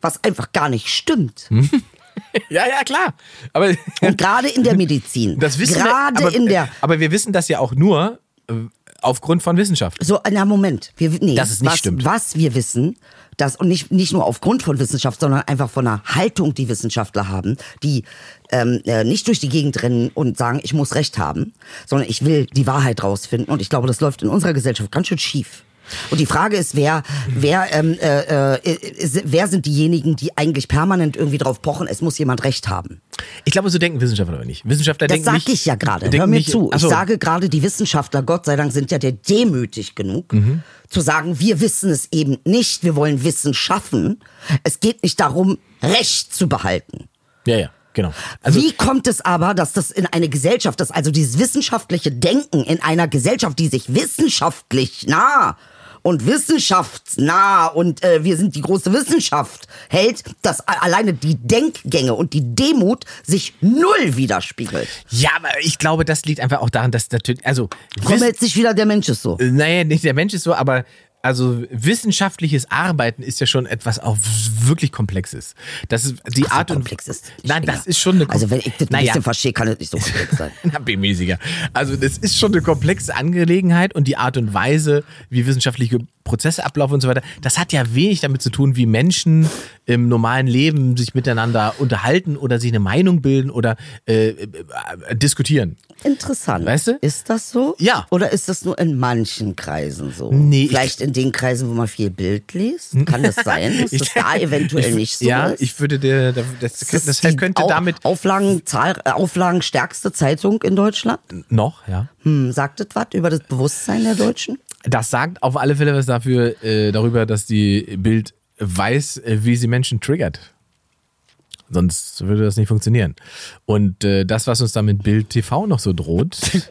was einfach gar nicht stimmt. ja, ja, klar. Aber Und gerade in der Medizin, das wissen gerade wir, aber, in der aber wir wissen das ja auch nur äh, aufgrund von Wissenschaft. So, na Moment. Wir, nee, Dass es nicht was, stimmt. Was wir wissen, dass, und nicht, nicht nur aufgrund von Wissenschaft, sondern einfach von einer Haltung, die Wissenschaftler haben, die ähm, äh, nicht durch die Gegend rennen und sagen, ich muss Recht haben, sondern ich will die Wahrheit rausfinden. Und ich glaube, das läuft in unserer Gesellschaft ganz schön schief. Und die Frage ist, wer, wer, ähm, äh, äh, wer sind diejenigen, die eigentlich permanent irgendwie drauf pochen, es muss jemand Recht haben? Ich glaube, so denken Wissenschaftler aber nicht. Wissenschaftler Das denken sag nicht. ich ja gerade. Hör mir nicht- zu. Ach so. Ich sage gerade, die Wissenschaftler, Gott sei Dank, sind ja der demütig genug, Mhm. zu sagen, wir wissen es eben nicht, wir wollen Wissen schaffen. Es geht nicht darum, Recht zu behalten. Ja, ja, genau. Also, Wie kommt es aber, dass das in eine Gesellschaft, dass also dieses wissenschaftliche Denken in einer Gesellschaft, die sich wissenschaftlich nah und wissenschaftsnah und äh, wir sind die große Wissenschaft hält, dass alleine die Denkgänge und die Demut sich null widerspiegelt. ja, aber ich glaube, das liegt einfach auch daran, dass natürlich, also, Vermeldet sich wieder der Mensch ist so. Äh, Naja, nicht der Mensch ist so, aber also wissenschaftliches Arbeiten ist ja schon etwas auch wirklich Komplexes. Das ist die Ach, so Art und komplex ist Nein, das ist schon eine Also wenn ich das ein naja. bisschen verstehe, kann das nicht so komplex sein. Na, B-mäßiger. Also das ist schon eine komplexe Angelegenheit und die Art und Weise, wie wissenschaftliche Prozessablauf und so weiter, das hat ja wenig damit zu tun, wie Menschen im normalen Leben sich miteinander unterhalten oder sich eine Meinung bilden oder äh, äh, diskutieren. Interessant. Weißt du? Ist das so? Ja. Oder ist das nur in manchen Kreisen so? Nee, ich- Vielleicht in den Kreisen, wo man viel Bild liest? Kann das sein, dass das da eventuell ich, nicht so ja, ist? ich würde dir, das, das, Ist das, könnte Au- damit Auflagen, Zahl, äh, Auflagenstärkste Zeitung in Deutschland? noch, ja. Hm, sagt das was über das Bewusstsein der Deutschen? Das sagt auf alle Fälle was dafür, äh, darüber, dass die Bild weiß, äh, wie sie Menschen triggert. Sonst würde das nicht funktionieren. Und äh, das, was uns da mit Bild TV noch so droht,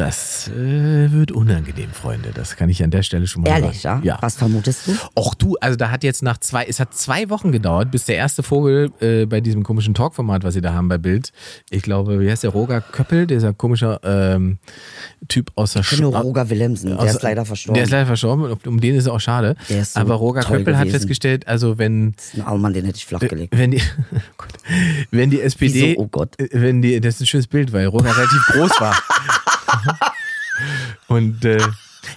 das äh, wird unangenehm, Freunde. Das kann ich an der Stelle schon mal Ehrlich, ja? sagen. Ja. Was vermutest du? Auch du, also da hat jetzt nach zwei, es hat zwei Wochen gedauert, bis der erste Vogel äh, bei diesem komischen Talkformat, was sie da haben bei Bild, ich glaube, wie heißt der, Roger Köppel, dieser komische ähm, Typ aus der Ich kenne nur Sch- Roger Willemsen, der ist leider verstorben. Der ist leider verstorben, um den ist es auch schade. Der ist so Aber Roger Köppel hat gewesen. festgestellt, also wenn Das ist ein Allmann, den hätte ich flachgelegt. wenn die, Gott, wenn die SPD, Wieso? Oh Gott. wenn die, das ist ein schönes Bild, weil Roger relativ groß war. Und äh,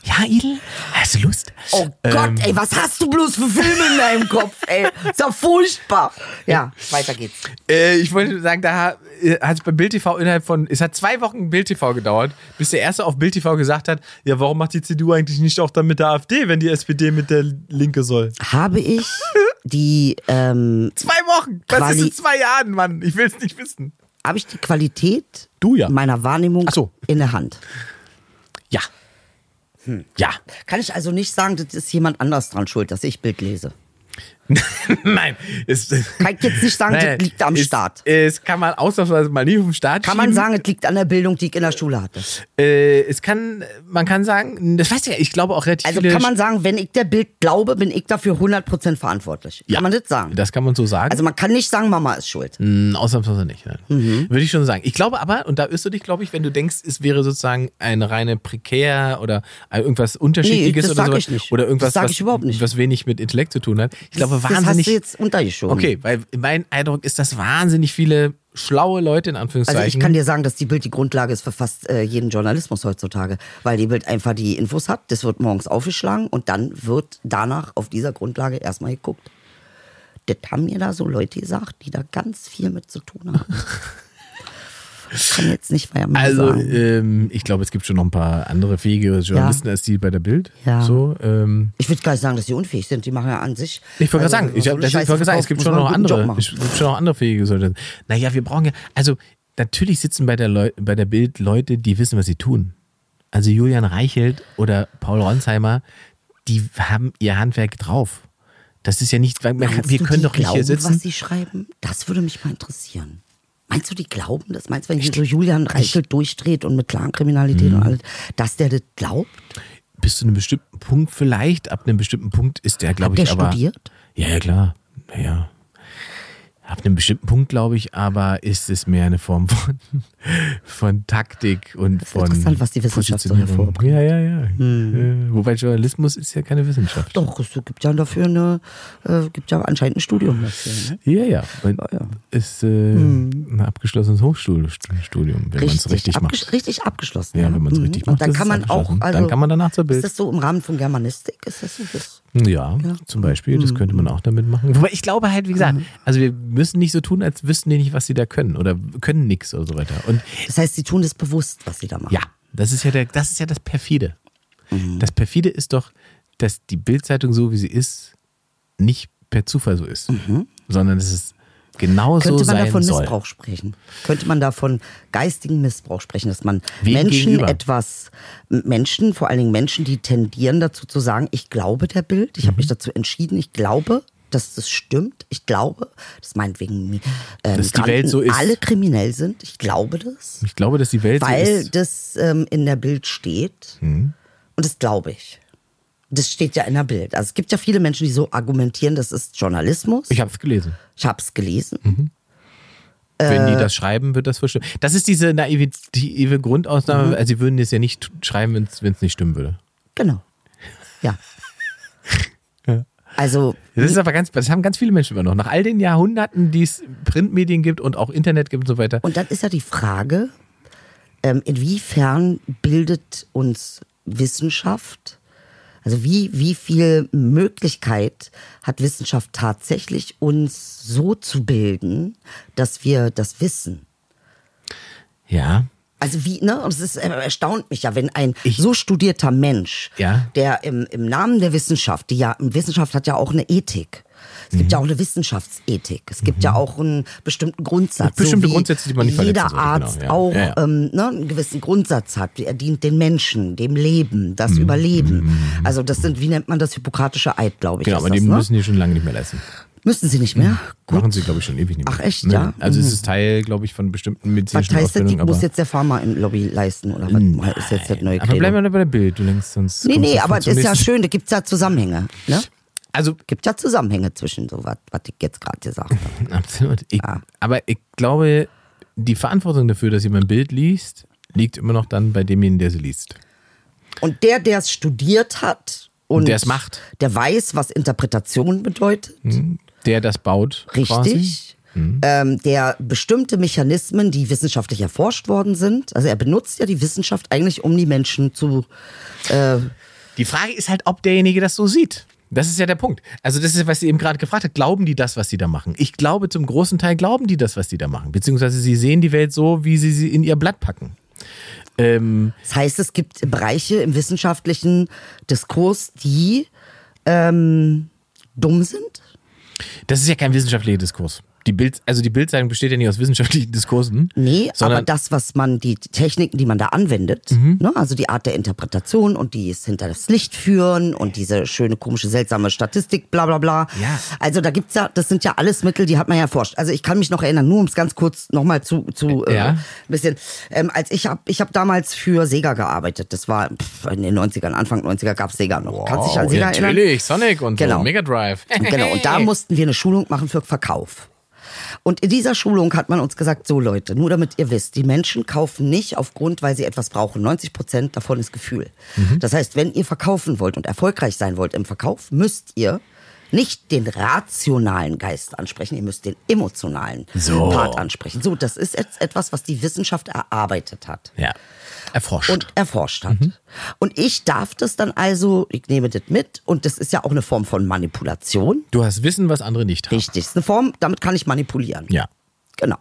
ja, Idel, hast du Lust? Oh Gott, ey, was hast du bloß für Filme in deinem Kopf, ey? Ist doch furchtbar. Ja, weiter geht's. Äh, ich wollte sagen, da äh, hat es bei Bild TV innerhalb von, es hat zwei Wochen Bild TV gedauert, bis der erste auf Bild TV gesagt hat, ja, warum macht die CDU eigentlich nicht auch dann mit der AfD, wenn die SPD mit der Linke soll? Habe ich die, ähm, Zwei Wochen! Das ist in zwei Jahren, Mann. Ich will es nicht wissen. Habe ich die Qualität Du ja. meiner Wahrnehmung so. in der Hand? Ja. Ja. Kann ich also nicht sagen, das ist jemand anders dran schuld, dass ich Bild lese. Nein. Es, Kann ich jetzt nicht sagen, das liegt am es, Staat. Es kann man ausnahmsweise mal nicht den Staat Kann man schieben. sagen, es liegt an der Bildung, die ich in der Schule hatte. Äh, es kann, man kann sagen, das weiß ich ja, ich glaube auch relativ Also kann man sagen, wenn ich der Bild glaube, bin ich dafür 100% verantwortlich. ja, Kann man das sagen? Das kann man so sagen. Also man kann nicht sagen, Mama ist schuld. Mm, Ausnahmsweise nicht. Nein. Mhm. Würde ich schon sagen. Ich glaube aber, und da irrst du dich, glaube ich, wenn du denkst, es wäre sozusagen eine reine prekär oder irgendwas Unterschiedliches das oder sag so. ich nicht. Oder irgendwas, Das sag was, ich überhaupt nicht. was wenig mit Intellekt zu tun hat. Ich glaube, das hast wahnsinnig. du jetzt untergeschoben. okay, weil mein Eindruck ist, dass wahnsinnig viele schlaue Leute in Also Anführungszeichen. ich kann dir sagen, dass die Bild die Grundlage ist für fast äh, jeden Journalismus heutzutage, weil die Bild einfach die Infos hat, das wird morgens aufgeschlagen und dann wird danach auf dieser Grundlage erstmal geguckt. Das haben mir da so Leute gesagt, die da ganz viel mit zu tun haben. Ich kann jetzt nicht mehr Also, sagen. ähm, ich glaube, es gibt schon noch ein paar andere fähige Journalisten als die bei der Bild. Ja. So, ähm, Ich würde gar nicht sagen, dass die unfähig sind. Die machen ja an sich. ich wollte gerade also, sagen, ich, so hab, sagen, es gibt schon noch andere. Es gibt schon noch andere fähige Journalisten. Naja, wir brauchen ja, also natürlich sitzen bei der, Leu bei der Bild Leute, die wissen, was sie tun. Also Julian Reichelt oder Paul Ronsheimer, die haben ihr Handwerk drauf. Das ist ja nicht, weil man wir können doch nicht hier glauben, sitzen. was sie schreiben? Das würde mich mal interessieren. Meinst du, die glauben das? Meinst du, wenn hier so Julian Reichelt durchdreht und mit Clankriminalität Mhm. und alles, dass der das glaubt? Bis zu einem bestimmten Punkt vielleicht, ab einem bestimmten Punkt ist der, glaube ich, der aber. studiert? Ja, ja, klar. Ja. Ab einem bestimmten Punkt, glaube ich, aber ist es mehr eine Form von, von Taktik und von. interessant, was die Wissenschaft so hervorbringt. Ja, ja, ja. Äh, wobei Journalismus ist ja keine Wissenschaft. Doch, es gibt ja dafür eine, äh, gibt ja anscheinend ein Studium dafür. Ne? Ja, ja. Weil Ist äh, ein abgeschlossenes Hochschulstudium, wenn man es richtig macht. abgesch- richtig abgeschlossen. Ja, wenn man's Mhm. richtig Und macht, dann ist kann es man auch, also, Dann kann man danach zur Bild. Ist das so im Rahmen von Germanistik? Ist das so das? Ja, zum Beispiel, das könnte man auch damit machen. Wobei ich glaube halt, wie gesagt, also wir müssen nicht so tun, als wüssten die nicht, was sie da können oder können nix oder so weiter. Und Das heißt, sie tun das bewusst, was sie da machen. ja, das ist ja der, das ist ja das perfide. Das perfide ist doch, dass die Bildzeitung so wie sie ist nicht per Zufall so ist, sondern dass es genau so Könnte man sein davon soll. Missbrauch sprechen? Könnte man davon geistigen Missbrauch sprechen, dass man Wem Menschen gegenüber? etwas, Menschen, vor allen Dingen Menschen, die tendieren dazu zu sagen, ich glaube der Bild, ich habe Mhm. mich dazu entschieden, ich glaube, dass das stimmt, ich glaube, dass meinetwegen ähm, Dass die Welt so ist. alle kriminell sind, ich glaube das, Ich glaube, dass die Welt so weil ist. Mhm. das ähm, in der Bild steht und das glaube ich. Das steht ja in der Bild. Also es gibt ja viele Menschen, die so argumentieren, das ist Journalismus. Ich habe es gelesen. Ich habe es gelesen. Wenn Äh. die das schreiben, wird das wohl stimmen. Das ist diese naive Grundausnahme. Mhm. Also sie würden es ja nicht schreiben, wenn es nicht stimmen würde. Genau. Ja. Also, Das ist aber ganz, das haben ganz viele Menschen immer noch. Nach all den Jahrhunderten, die es Printmedien gibt und auch Internet gibt und so weiter. und dann ist ja die Frage, ähm, inwiefern bildet uns Wissenschaft, Also wie, wie viel Möglichkeit hat Wissenschaft tatsächlich, uns so zu bilden, dass wir das wissen? Ja. Also wie, ne? Und es ist, äh, erstaunt mich ja, wenn ein Ich- so studierter Mensch, Ja. der im, im Namen der Wissenschaft, die ja, Wissenschaft hat ja auch eine Ethik. Es gibt ja Mhm. auch eine Wissenschaftsethik. Es gibt ja auch einen bestimmten Grundsatz. Bestimmte so Grundsätze, die man nicht verletzen Jeder sollte, Arzt genau, ja. auch Ja, ja. Ähm, ne, einen gewissen Grundsatz hat. Er dient den Menschen, dem Leben, Mhm. das Überleben. Also das sind, wie nennt man das, hippokratische Eid, glaube ich. Genau, aber das, die ne? müssen die schon lange nicht mehr leisten. Müssen sie nicht mehr? Gut. Machen sie, glaube ich, schon ewig nicht mehr. Ach, echt, Ne? ja? Also Mhm. es ist Teil, glaube ich, von bestimmten Was medizinischen heißt das, die muss jetzt der Pharma im Lobby leisten? Oder was ist jetzt das neue aber bleiben wir bei der Bild, du denkst sonst. Nee, nee, aber das ist ja schön, da gibt's ja Zusammenhänge. Ne? Also, Gibt ja Zusammenhänge zwischen so was, was ich jetzt gerade gesagt habe. absolut. Ich, Ja. Aber ich glaube, die Verantwortung dafür, dass jemand ein Bild liest, liegt immer noch dann bei demjenigen, der sie liest. Und der, der es studiert hat und Der es macht. der weiß, was Interpretation bedeutet, Der das baut. Richtig. Ähm, der bestimmte Mechanismen, die wissenschaftlich erforscht worden sind, also er benutzt ja die Wissenschaft eigentlich, um die Menschen zu. Äh, Die Frage ist halt, ob derjenige das so sieht. Das ist ja der Punkt. Also das ist, was sie eben gerade gefragt hat. Glauben die das, was sie da machen? Ich glaube, zum großen Teil glauben die das, was sie da machen. Beziehungsweise sie sehen die Welt so, wie sie sie in ihr Blatt packen. Ähm, das heißt, es gibt Bereiche im wissenschaftlichen Diskurs, die ähm, dumm sind. das ist ja kein wissenschaftlicher Diskurs. Die Bild, also die Bildzeitung besteht ja nicht aus wissenschaftlichen Diskursen. Nee, sondern aber das, was man, die Techniken, die man da anwendet, ne, also die Art der Interpretation und die es hinter das Licht führen und diese schöne, komische, seltsame Statistik, bla bla bla. Ja. Also da gibt's ja, das sind ja alles Mittel, die hat man ja erforscht. Also ich kann mich noch erinnern, nur um es ganz kurz nochmal zu, zu äh, Ja. ein bisschen, ähm, als ich habe ich hab damals für Sega gearbeitet. Das war pff, in den 90ern, Anfang 90er gab's Sega noch. Kannst du dich an Sega ja, erinnern? Natürlich, Sonic und Genau. so, Mega Drive. Genau, und da mussten wir eine Schulung machen für Verkauf. Und in dieser Schulung hat man uns gesagt, so Leute, nur damit ihr wisst, die Menschen kaufen nicht aufgrund, weil sie etwas brauchen. 90 Prozent davon ist Gefühl. Das heißt, wenn ihr verkaufen wollt und erfolgreich sein wollt im Verkauf, müsst ihr nicht den rationalen Geist ansprechen, ihr müsst den emotionalen So. Part ansprechen. So, das ist jetzt etwas, was die Wissenschaft erarbeitet hat Ja. Erforscht. und erforscht hat. Und ich darf das dann also, ich nehme das mit und das ist ja auch eine Form von Manipulation. du hast Wissen, was andere nicht haben. Richtig, ist eine Form, damit kann ich manipulieren. Ja. Genau.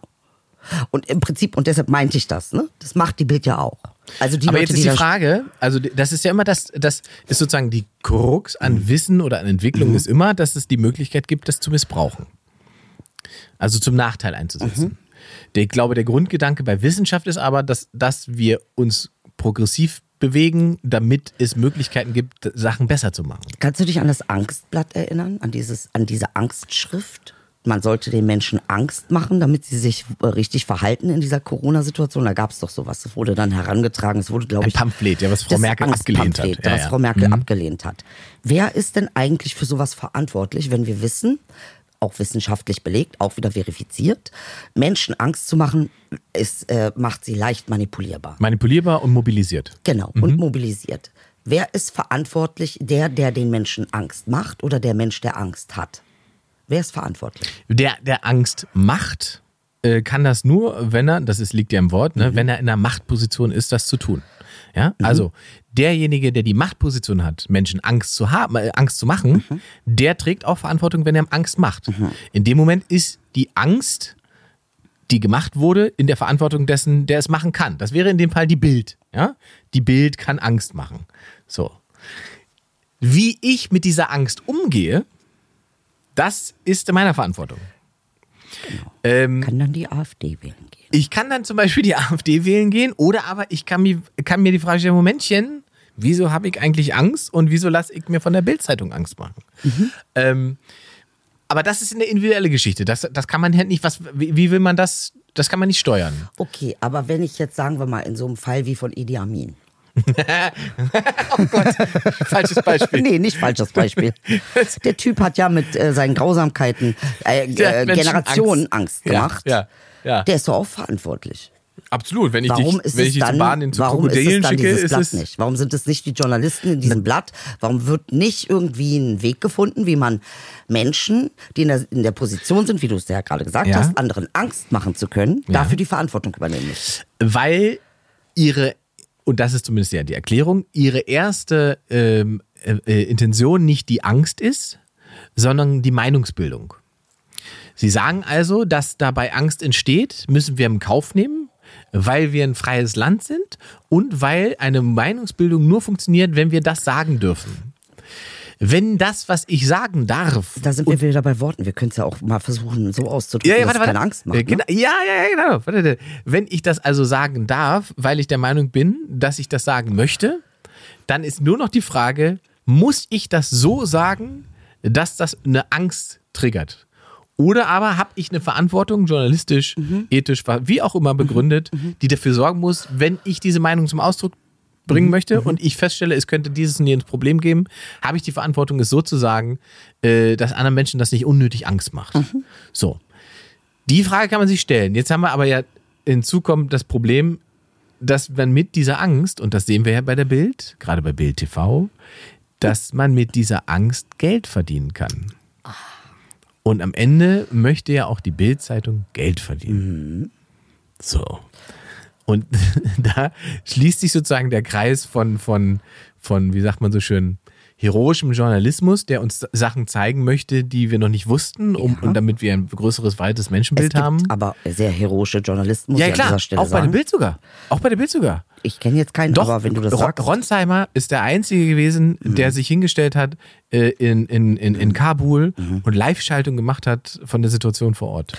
Und im Prinzip, und deshalb meinte ich das, ne? Das macht die Bild ja auch. Also die Aber Leute, jetzt ist die die Frage, also das ist ja immer das, das ist sozusagen die Krux an Wissen oder an Entwicklung ist immer, dass es die Möglichkeit gibt, das zu missbrauchen. Also zum Nachteil einzusetzen. Der, ich glaube, der Grundgedanke bei Wissenschaft ist aber, dass, dass wir uns progressiv bewegen, damit es Möglichkeiten gibt, Sachen besser zu machen. Kannst du dich an das Angstblatt erinnern? An, dieses, an diese Angstschrift? Man sollte den Menschen Angst machen, damit sie sich äh, richtig verhalten in dieser Corona-Situation. Da gab es doch sowas. Das wurde dann herangetragen. Es wurde, glaube Ein ich. Pamphlet, ja, was Frau Merkel abgelehnt hat. Ja, was ja. Mhm. Frau Merkel abgelehnt hat. Wer ist denn eigentlich für sowas verantwortlich, wenn wir wissen, auch wissenschaftlich belegt, auch wieder verifiziert, Menschen Angst zu machen, ist, äh, macht sie leicht manipulierbar. Manipulierbar und mobilisiert. Genau, Mhm. und mobilisiert. Wer ist verantwortlich? Der, der den Menschen Angst macht oder der Mensch, der Angst hat? Wer ist verantwortlich? Der, der Angst macht, äh, kann das nur, wenn er, das ist, liegt ja im Wort, ne, wenn er in einer Machtposition ist, das zu tun. Ja, also derjenige, der die Machtposition hat, Menschen Angst zu haben, äh, Angst zu machen, der trägt auch Verantwortung, wenn er Angst macht. In dem Moment ist die Angst, die gemacht wurde, in der Verantwortung dessen, der es machen kann. Das wäre in dem Fall die Bild. Ja, die Bild kann Angst machen. So. Wie ich mit dieser Angst umgehe, das ist in meiner Verantwortung. Ähm, Kann dann die AfD wählen gehen? ich kann dann zum Beispiel die AfD wählen gehen oder aber ich kann mir, kann mir die Frage stellen, Momentchen, wieso habe ich eigentlich Angst und wieso lasse ich mir von der Bildzeitung Angst machen? Ähm, aber das ist eine individuelle Geschichte. Das, das kann man halt nicht, was, wie, wie will man das, das kann man nicht steuern. Okay, aber wenn ich jetzt, sagen wir mal, in so einem Fall wie von Idi Amin. Falsches Beispiel. Nee, nicht falsches Beispiel. Der Typ hat ja mit äh, seinen Grausamkeiten äh, äh, Generationen Angst, Ja, gemacht. Ja, ja. Der ist doch auch verantwortlich. Absolut. Wenn ich Warum dich, ist wenn ich dich dann, Bahn in warum ist es dann schicke, dieses Blatt es nicht? Warum sind es nicht die Journalisten in diesem Blatt? Warum wird nicht irgendwie ein Weg gefunden, wie man Menschen, die in der, in der Position sind, wie du es ja gerade gesagt Ja. hast, anderen Angst machen zu können, Ja. dafür die Verantwortung übernehmen muss? weil ihre, und das ist zumindest ja die Erklärung, ihre erste ähm, äh, äh, Intention nicht die Angst ist, sondern die Meinungsbildung. Sie sagen also, dass dabei Angst entsteht, müssen wir im Kauf nehmen, weil wir ein freies Land sind und weil eine Meinungsbildung nur funktioniert, wenn wir das sagen dürfen. Wenn das, was ich sagen darf, Da sind wir wieder bei Worten. Wir können es ja auch mal versuchen, so auszudrücken, dass es keine Angst macht. Äh, genau, Ne? ja, ja, ja, genau. Warte, warte. Wenn ich das also sagen darf, weil ich der Meinung bin, dass ich das sagen möchte, dann ist nur noch die Frage, muss ich das so sagen, dass das eine Angst triggert? Oder aber habe ich eine Verantwortung, journalistisch, Mhm. ethisch, wie auch immer begründet, die dafür sorgen muss, wenn ich diese Meinung zum Ausdruck Mhm. Bringen möchte und ich feststelle, es könnte dieses und jenes Problem geben, habe ich die Verantwortung, es so zu sagen, äh, dass anderen Menschen das nicht unnötig Angst macht. Mhm. So. Die Frage kann man sich stellen. Jetzt haben wir aber ja hinzu kommt das Problem, dass man mit dieser Angst, und das sehen wir ja bei der Bild, gerade bei Bild TV, dass man mit dieser Angst Geld verdienen kann. Und am Ende möchte ja auch die Bild-Zeitung Geld verdienen. So. Und da schließt sich sozusagen der Kreis von, von, von, wie sagt man so schön, heroischem Journalismus, der uns Sachen zeigen möchte, die wir noch nicht wussten, um, und damit wir ein größeres, weites Es Menschenbild haben. aber sehr heroische Journalisten, Ja, klar, auch bei der sagen. Bild sogar. Auch bei der Bild sogar. Ich kenne jetzt keinen, Doch, aber wenn du das Ron- sagst. Ronsheimer ist der Einzige gewesen, der sich hingestellt hat äh, in, in, in, in Kabul und Live-Schaltung gemacht hat von der Situation vor Ort.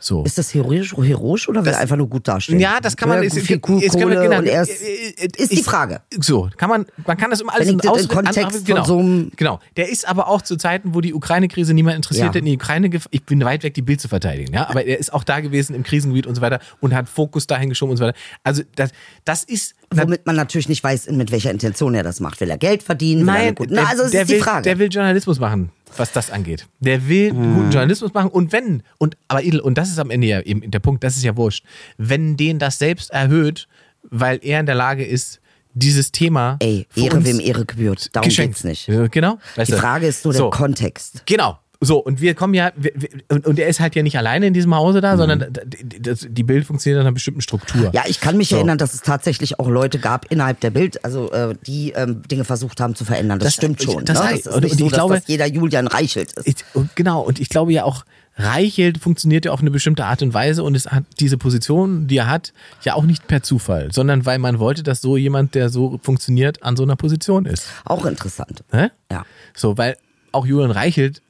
So. Ist das heroisch, heroisch oder will er einfach nur gut dastehen? Ja, das kann man. Ist, viel Kuh, ist- Kohle genau, und er ist, äh, äh, ist die Frage. So, kann man, man kann das immer alles das aus- Kontext an- genau, von so einem- Genau. Der ist aber auch zu Zeiten, wo die Ukraine-Krise niemand interessiert Ja. hat, in die Ukraine Ich bin weit weg, die Bild zu verteidigen, ja. Aber er ist auch da gewesen im Krisengebiet und so weiter und hat Fokus dahin geschoben und so weiter. Also, das, das ist. Womit man natürlich nicht weiß, mit welcher Intention er das macht. Will er Geld verdienen? Will er Nein, der, Na, also der ist will, die Frage. der will Journalismus machen, was das angeht. Der will Hm. guten Journalismus machen und wenn, und aber Edel, und das ist am Ende ja eben der Punkt, das ist ja wurscht, wenn den das selbst erhöht, weil er in der Lage ist, dieses Thema Ey, Ehre uns wem Ehre gebührt. Darum geschenkt. geht's nicht. Genau. Weißt Die? Frage ist nur der so. Kontext. Genau. So, und wir kommen ja, wir, wir, und, und er ist halt ja nicht alleine in diesem Hause da, sondern d- d- das, die Bild funktioniert nach einer bestimmten Struktur. Mhm. Ja, ich kann mich So. erinnern, dass es tatsächlich auch Leute gab innerhalb der Bild, also äh, die ähm, Dinge versucht haben zu verändern. Das, Das- stimmt schon. das ne? heißt- das ist und- nicht und so, ich dass glaube- das jeder Julian Reichelt ist. Ich, genau, und ich glaube ja auch, Reichelt funktioniert ja auf eine bestimmte Art und Weise und es hat diese Position, die er hat, ja auch nicht per Zufall, sondern weil man wollte, dass so jemand, der so funktioniert, an so einer Position ist. auch interessant. Hä? Ja. So, weil auch Julian Reichelt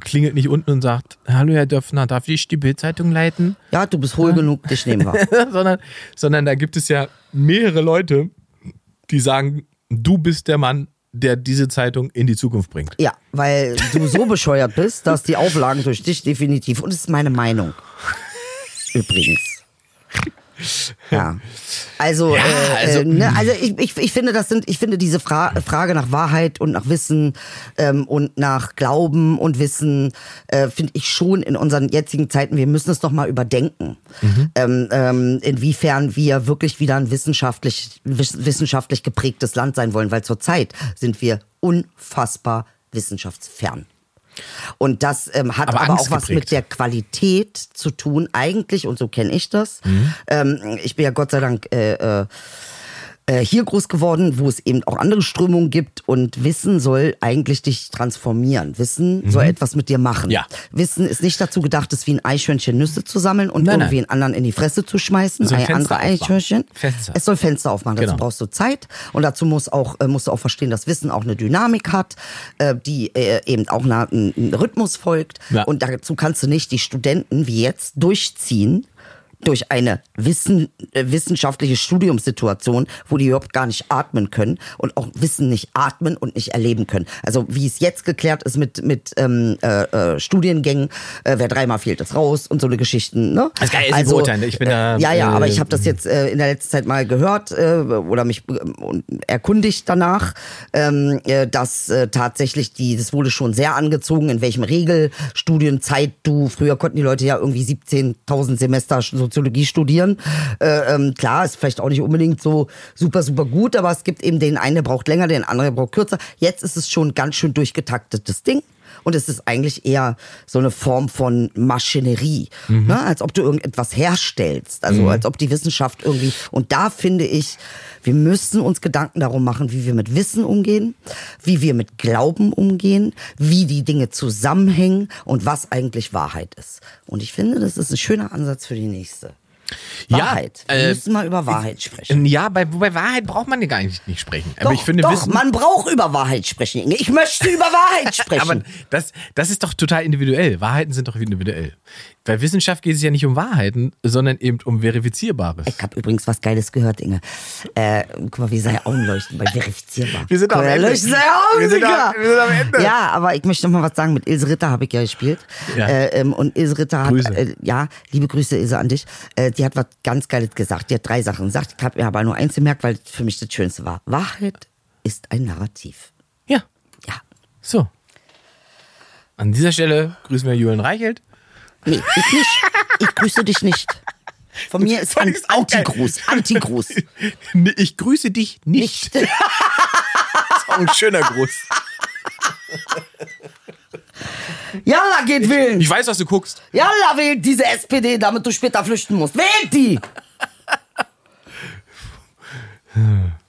klingelt nicht unten und sagt, hallo Herr Döpfner, darf ich die Bildzeitung leiten? Ja, du bist hohl genug, dich nehmen wir. sondern, sondern da gibt es ja mehrere Leute, die sagen, du bist der Mann, der diese Zeitung in die Zukunft bringt. Ja, weil du so bescheuert bist, dass die Auflagen durch dich definitiv, und das ist meine Meinung. Übrigens. Ja. Also, Ja, äh, also- äh, ne, also ich, ich, ich finde, das sind, ich finde diese Fra Frage nach Wahrheit und nach Wissen ähm, und nach Glauben und Wissen, äh, finde ich schon in unseren jetzigen Zeiten, wir müssen es doch mal überdenken. Ähm, ähm, inwiefern wir wirklich wieder ein wissenschaftlich, wiss- wissenschaftlich geprägtes Land sein wollen, weil zurzeit sind wir unfassbar wissenschaftsfern. Und das ähm, hat Aber aber, auch was mit der Qualität zu tun, eigentlich, und so kenne ich das. Ähm, ich bin ja Gott sei Dank äh, äh, äh, hier groß geworden, wo es eben auch andere Strömungen gibt und Wissen soll eigentlich dich transformieren. Wissen soll etwas mit dir machen. Ja. Wissen ist nicht dazu gedacht, es wie ein Eichhörnchen Nüsse zu sammeln und Nein, irgendwie nein. einen anderen in die Fresse zu schmeißen. Ein andere aufmachen. Eichhörnchen. Fenster. Es soll Fenster aufmachen. Dazu Genau. brauchst du Zeit und dazu muss auch, äh, musst du auch verstehen, dass Wissen auch eine Dynamik hat, äh, die äh, eben auch einem Rhythmus folgt. Ja. Und dazu kannst du nicht die Studenten wie jetzt durchziehen durch eine Wissen, äh, wissenschaftliche Studiumssituation, wo die überhaupt gar nicht atmen können und auch Wissen nicht atmen und nicht erleben können. Also wie es jetzt geklärt ist mit, mit ähm, äh, äh, Studiengängen, äh, wer dreimal fehlt, ist raus und so eine Geschichten. Ne? Das kann ich jetzt nicht beurteilen, ich bin da, Ja, ja, aber äh, ich habe das jetzt äh, in der letzten Zeit mal gehört äh, oder mich äh, erkundigt danach, ähm, äh, dass äh, tatsächlich die, das wurde schon sehr angezogen, in welchem Regelstudienzeit du, früher konnten die Leute ja irgendwie 17.000 Semester Soziologie studieren. Äh, ähm, klar, ist vielleicht auch nicht unbedingt so super, super gut, aber es gibt eben den einen, der braucht länger, den anderen der braucht kürzer. Jetzt ist es schon ganz schön durchgetaktetes Ding. Und es ist eigentlich eher so eine Form von Maschinerie, ne? als ob du irgendetwas herstellst, also als ob die Wissenschaft irgendwie. Und da finde ich, wir müssen uns Gedanken darum machen, wie wir mit Wissen umgehen, wie wir mit Glauben umgehen, wie die Dinge zusammenhängen und was eigentlich Wahrheit ist. Und ich finde, das ist ein schöner Ansatz für die nächste. Ja, Wahrheit. Wir äh, müssen mal über Wahrheit sprechen. Ja, bei, bei Wahrheit braucht man ja gar nicht, nicht sprechen. Aber Doch, ich finde, doch, Wissen, man braucht über Wahrheit sprechen, Inge. Ich möchte über Wahrheit sprechen. Aber das, das ist doch total individuell. Wahrheiten sind doch individuell. Bei Wissenschaft geht es ja nicht um Wahrheiten, sondern eben um Verifizierbares. Ich habe übrigens was Geiles gehört, Inge. Äh, guck mal, wie seine Augen leuchten bei verifizierbar. Wir sind am Ende. Wir sind am- wir sind am Ende. Ja, aber ich möchte noch mal was sagen. Mit Ilse Ritter habe ich ja gespielt. Ja. Äh, ähm, und Ilse Ritter hat, Grüße. äh, ja, liebe Grüße, Ilse, an dich. Äh, die hat was ganz Geiles gesagt. Die hat drei Sachen gesagt. Ich habe mir aber nur eins gemerkt, weil für mich das Schönste war. Wahrheit ist ein Narrativ. Ja, Ja. so. An dieser Stelle grüßen wir Julian Reichelt. Nee, ich nicht. Ich grüße dich nicht. Von mir ist ein. Antigruß. Antigruß. Ich grüße dich nicht. Nicht. Das ist auch ein schöner Gruß. Jalla, geht wählen. Ich weiß, was du guckst. Jalla, wählt diese SPD, damit du später flüchten musst. Wählt die!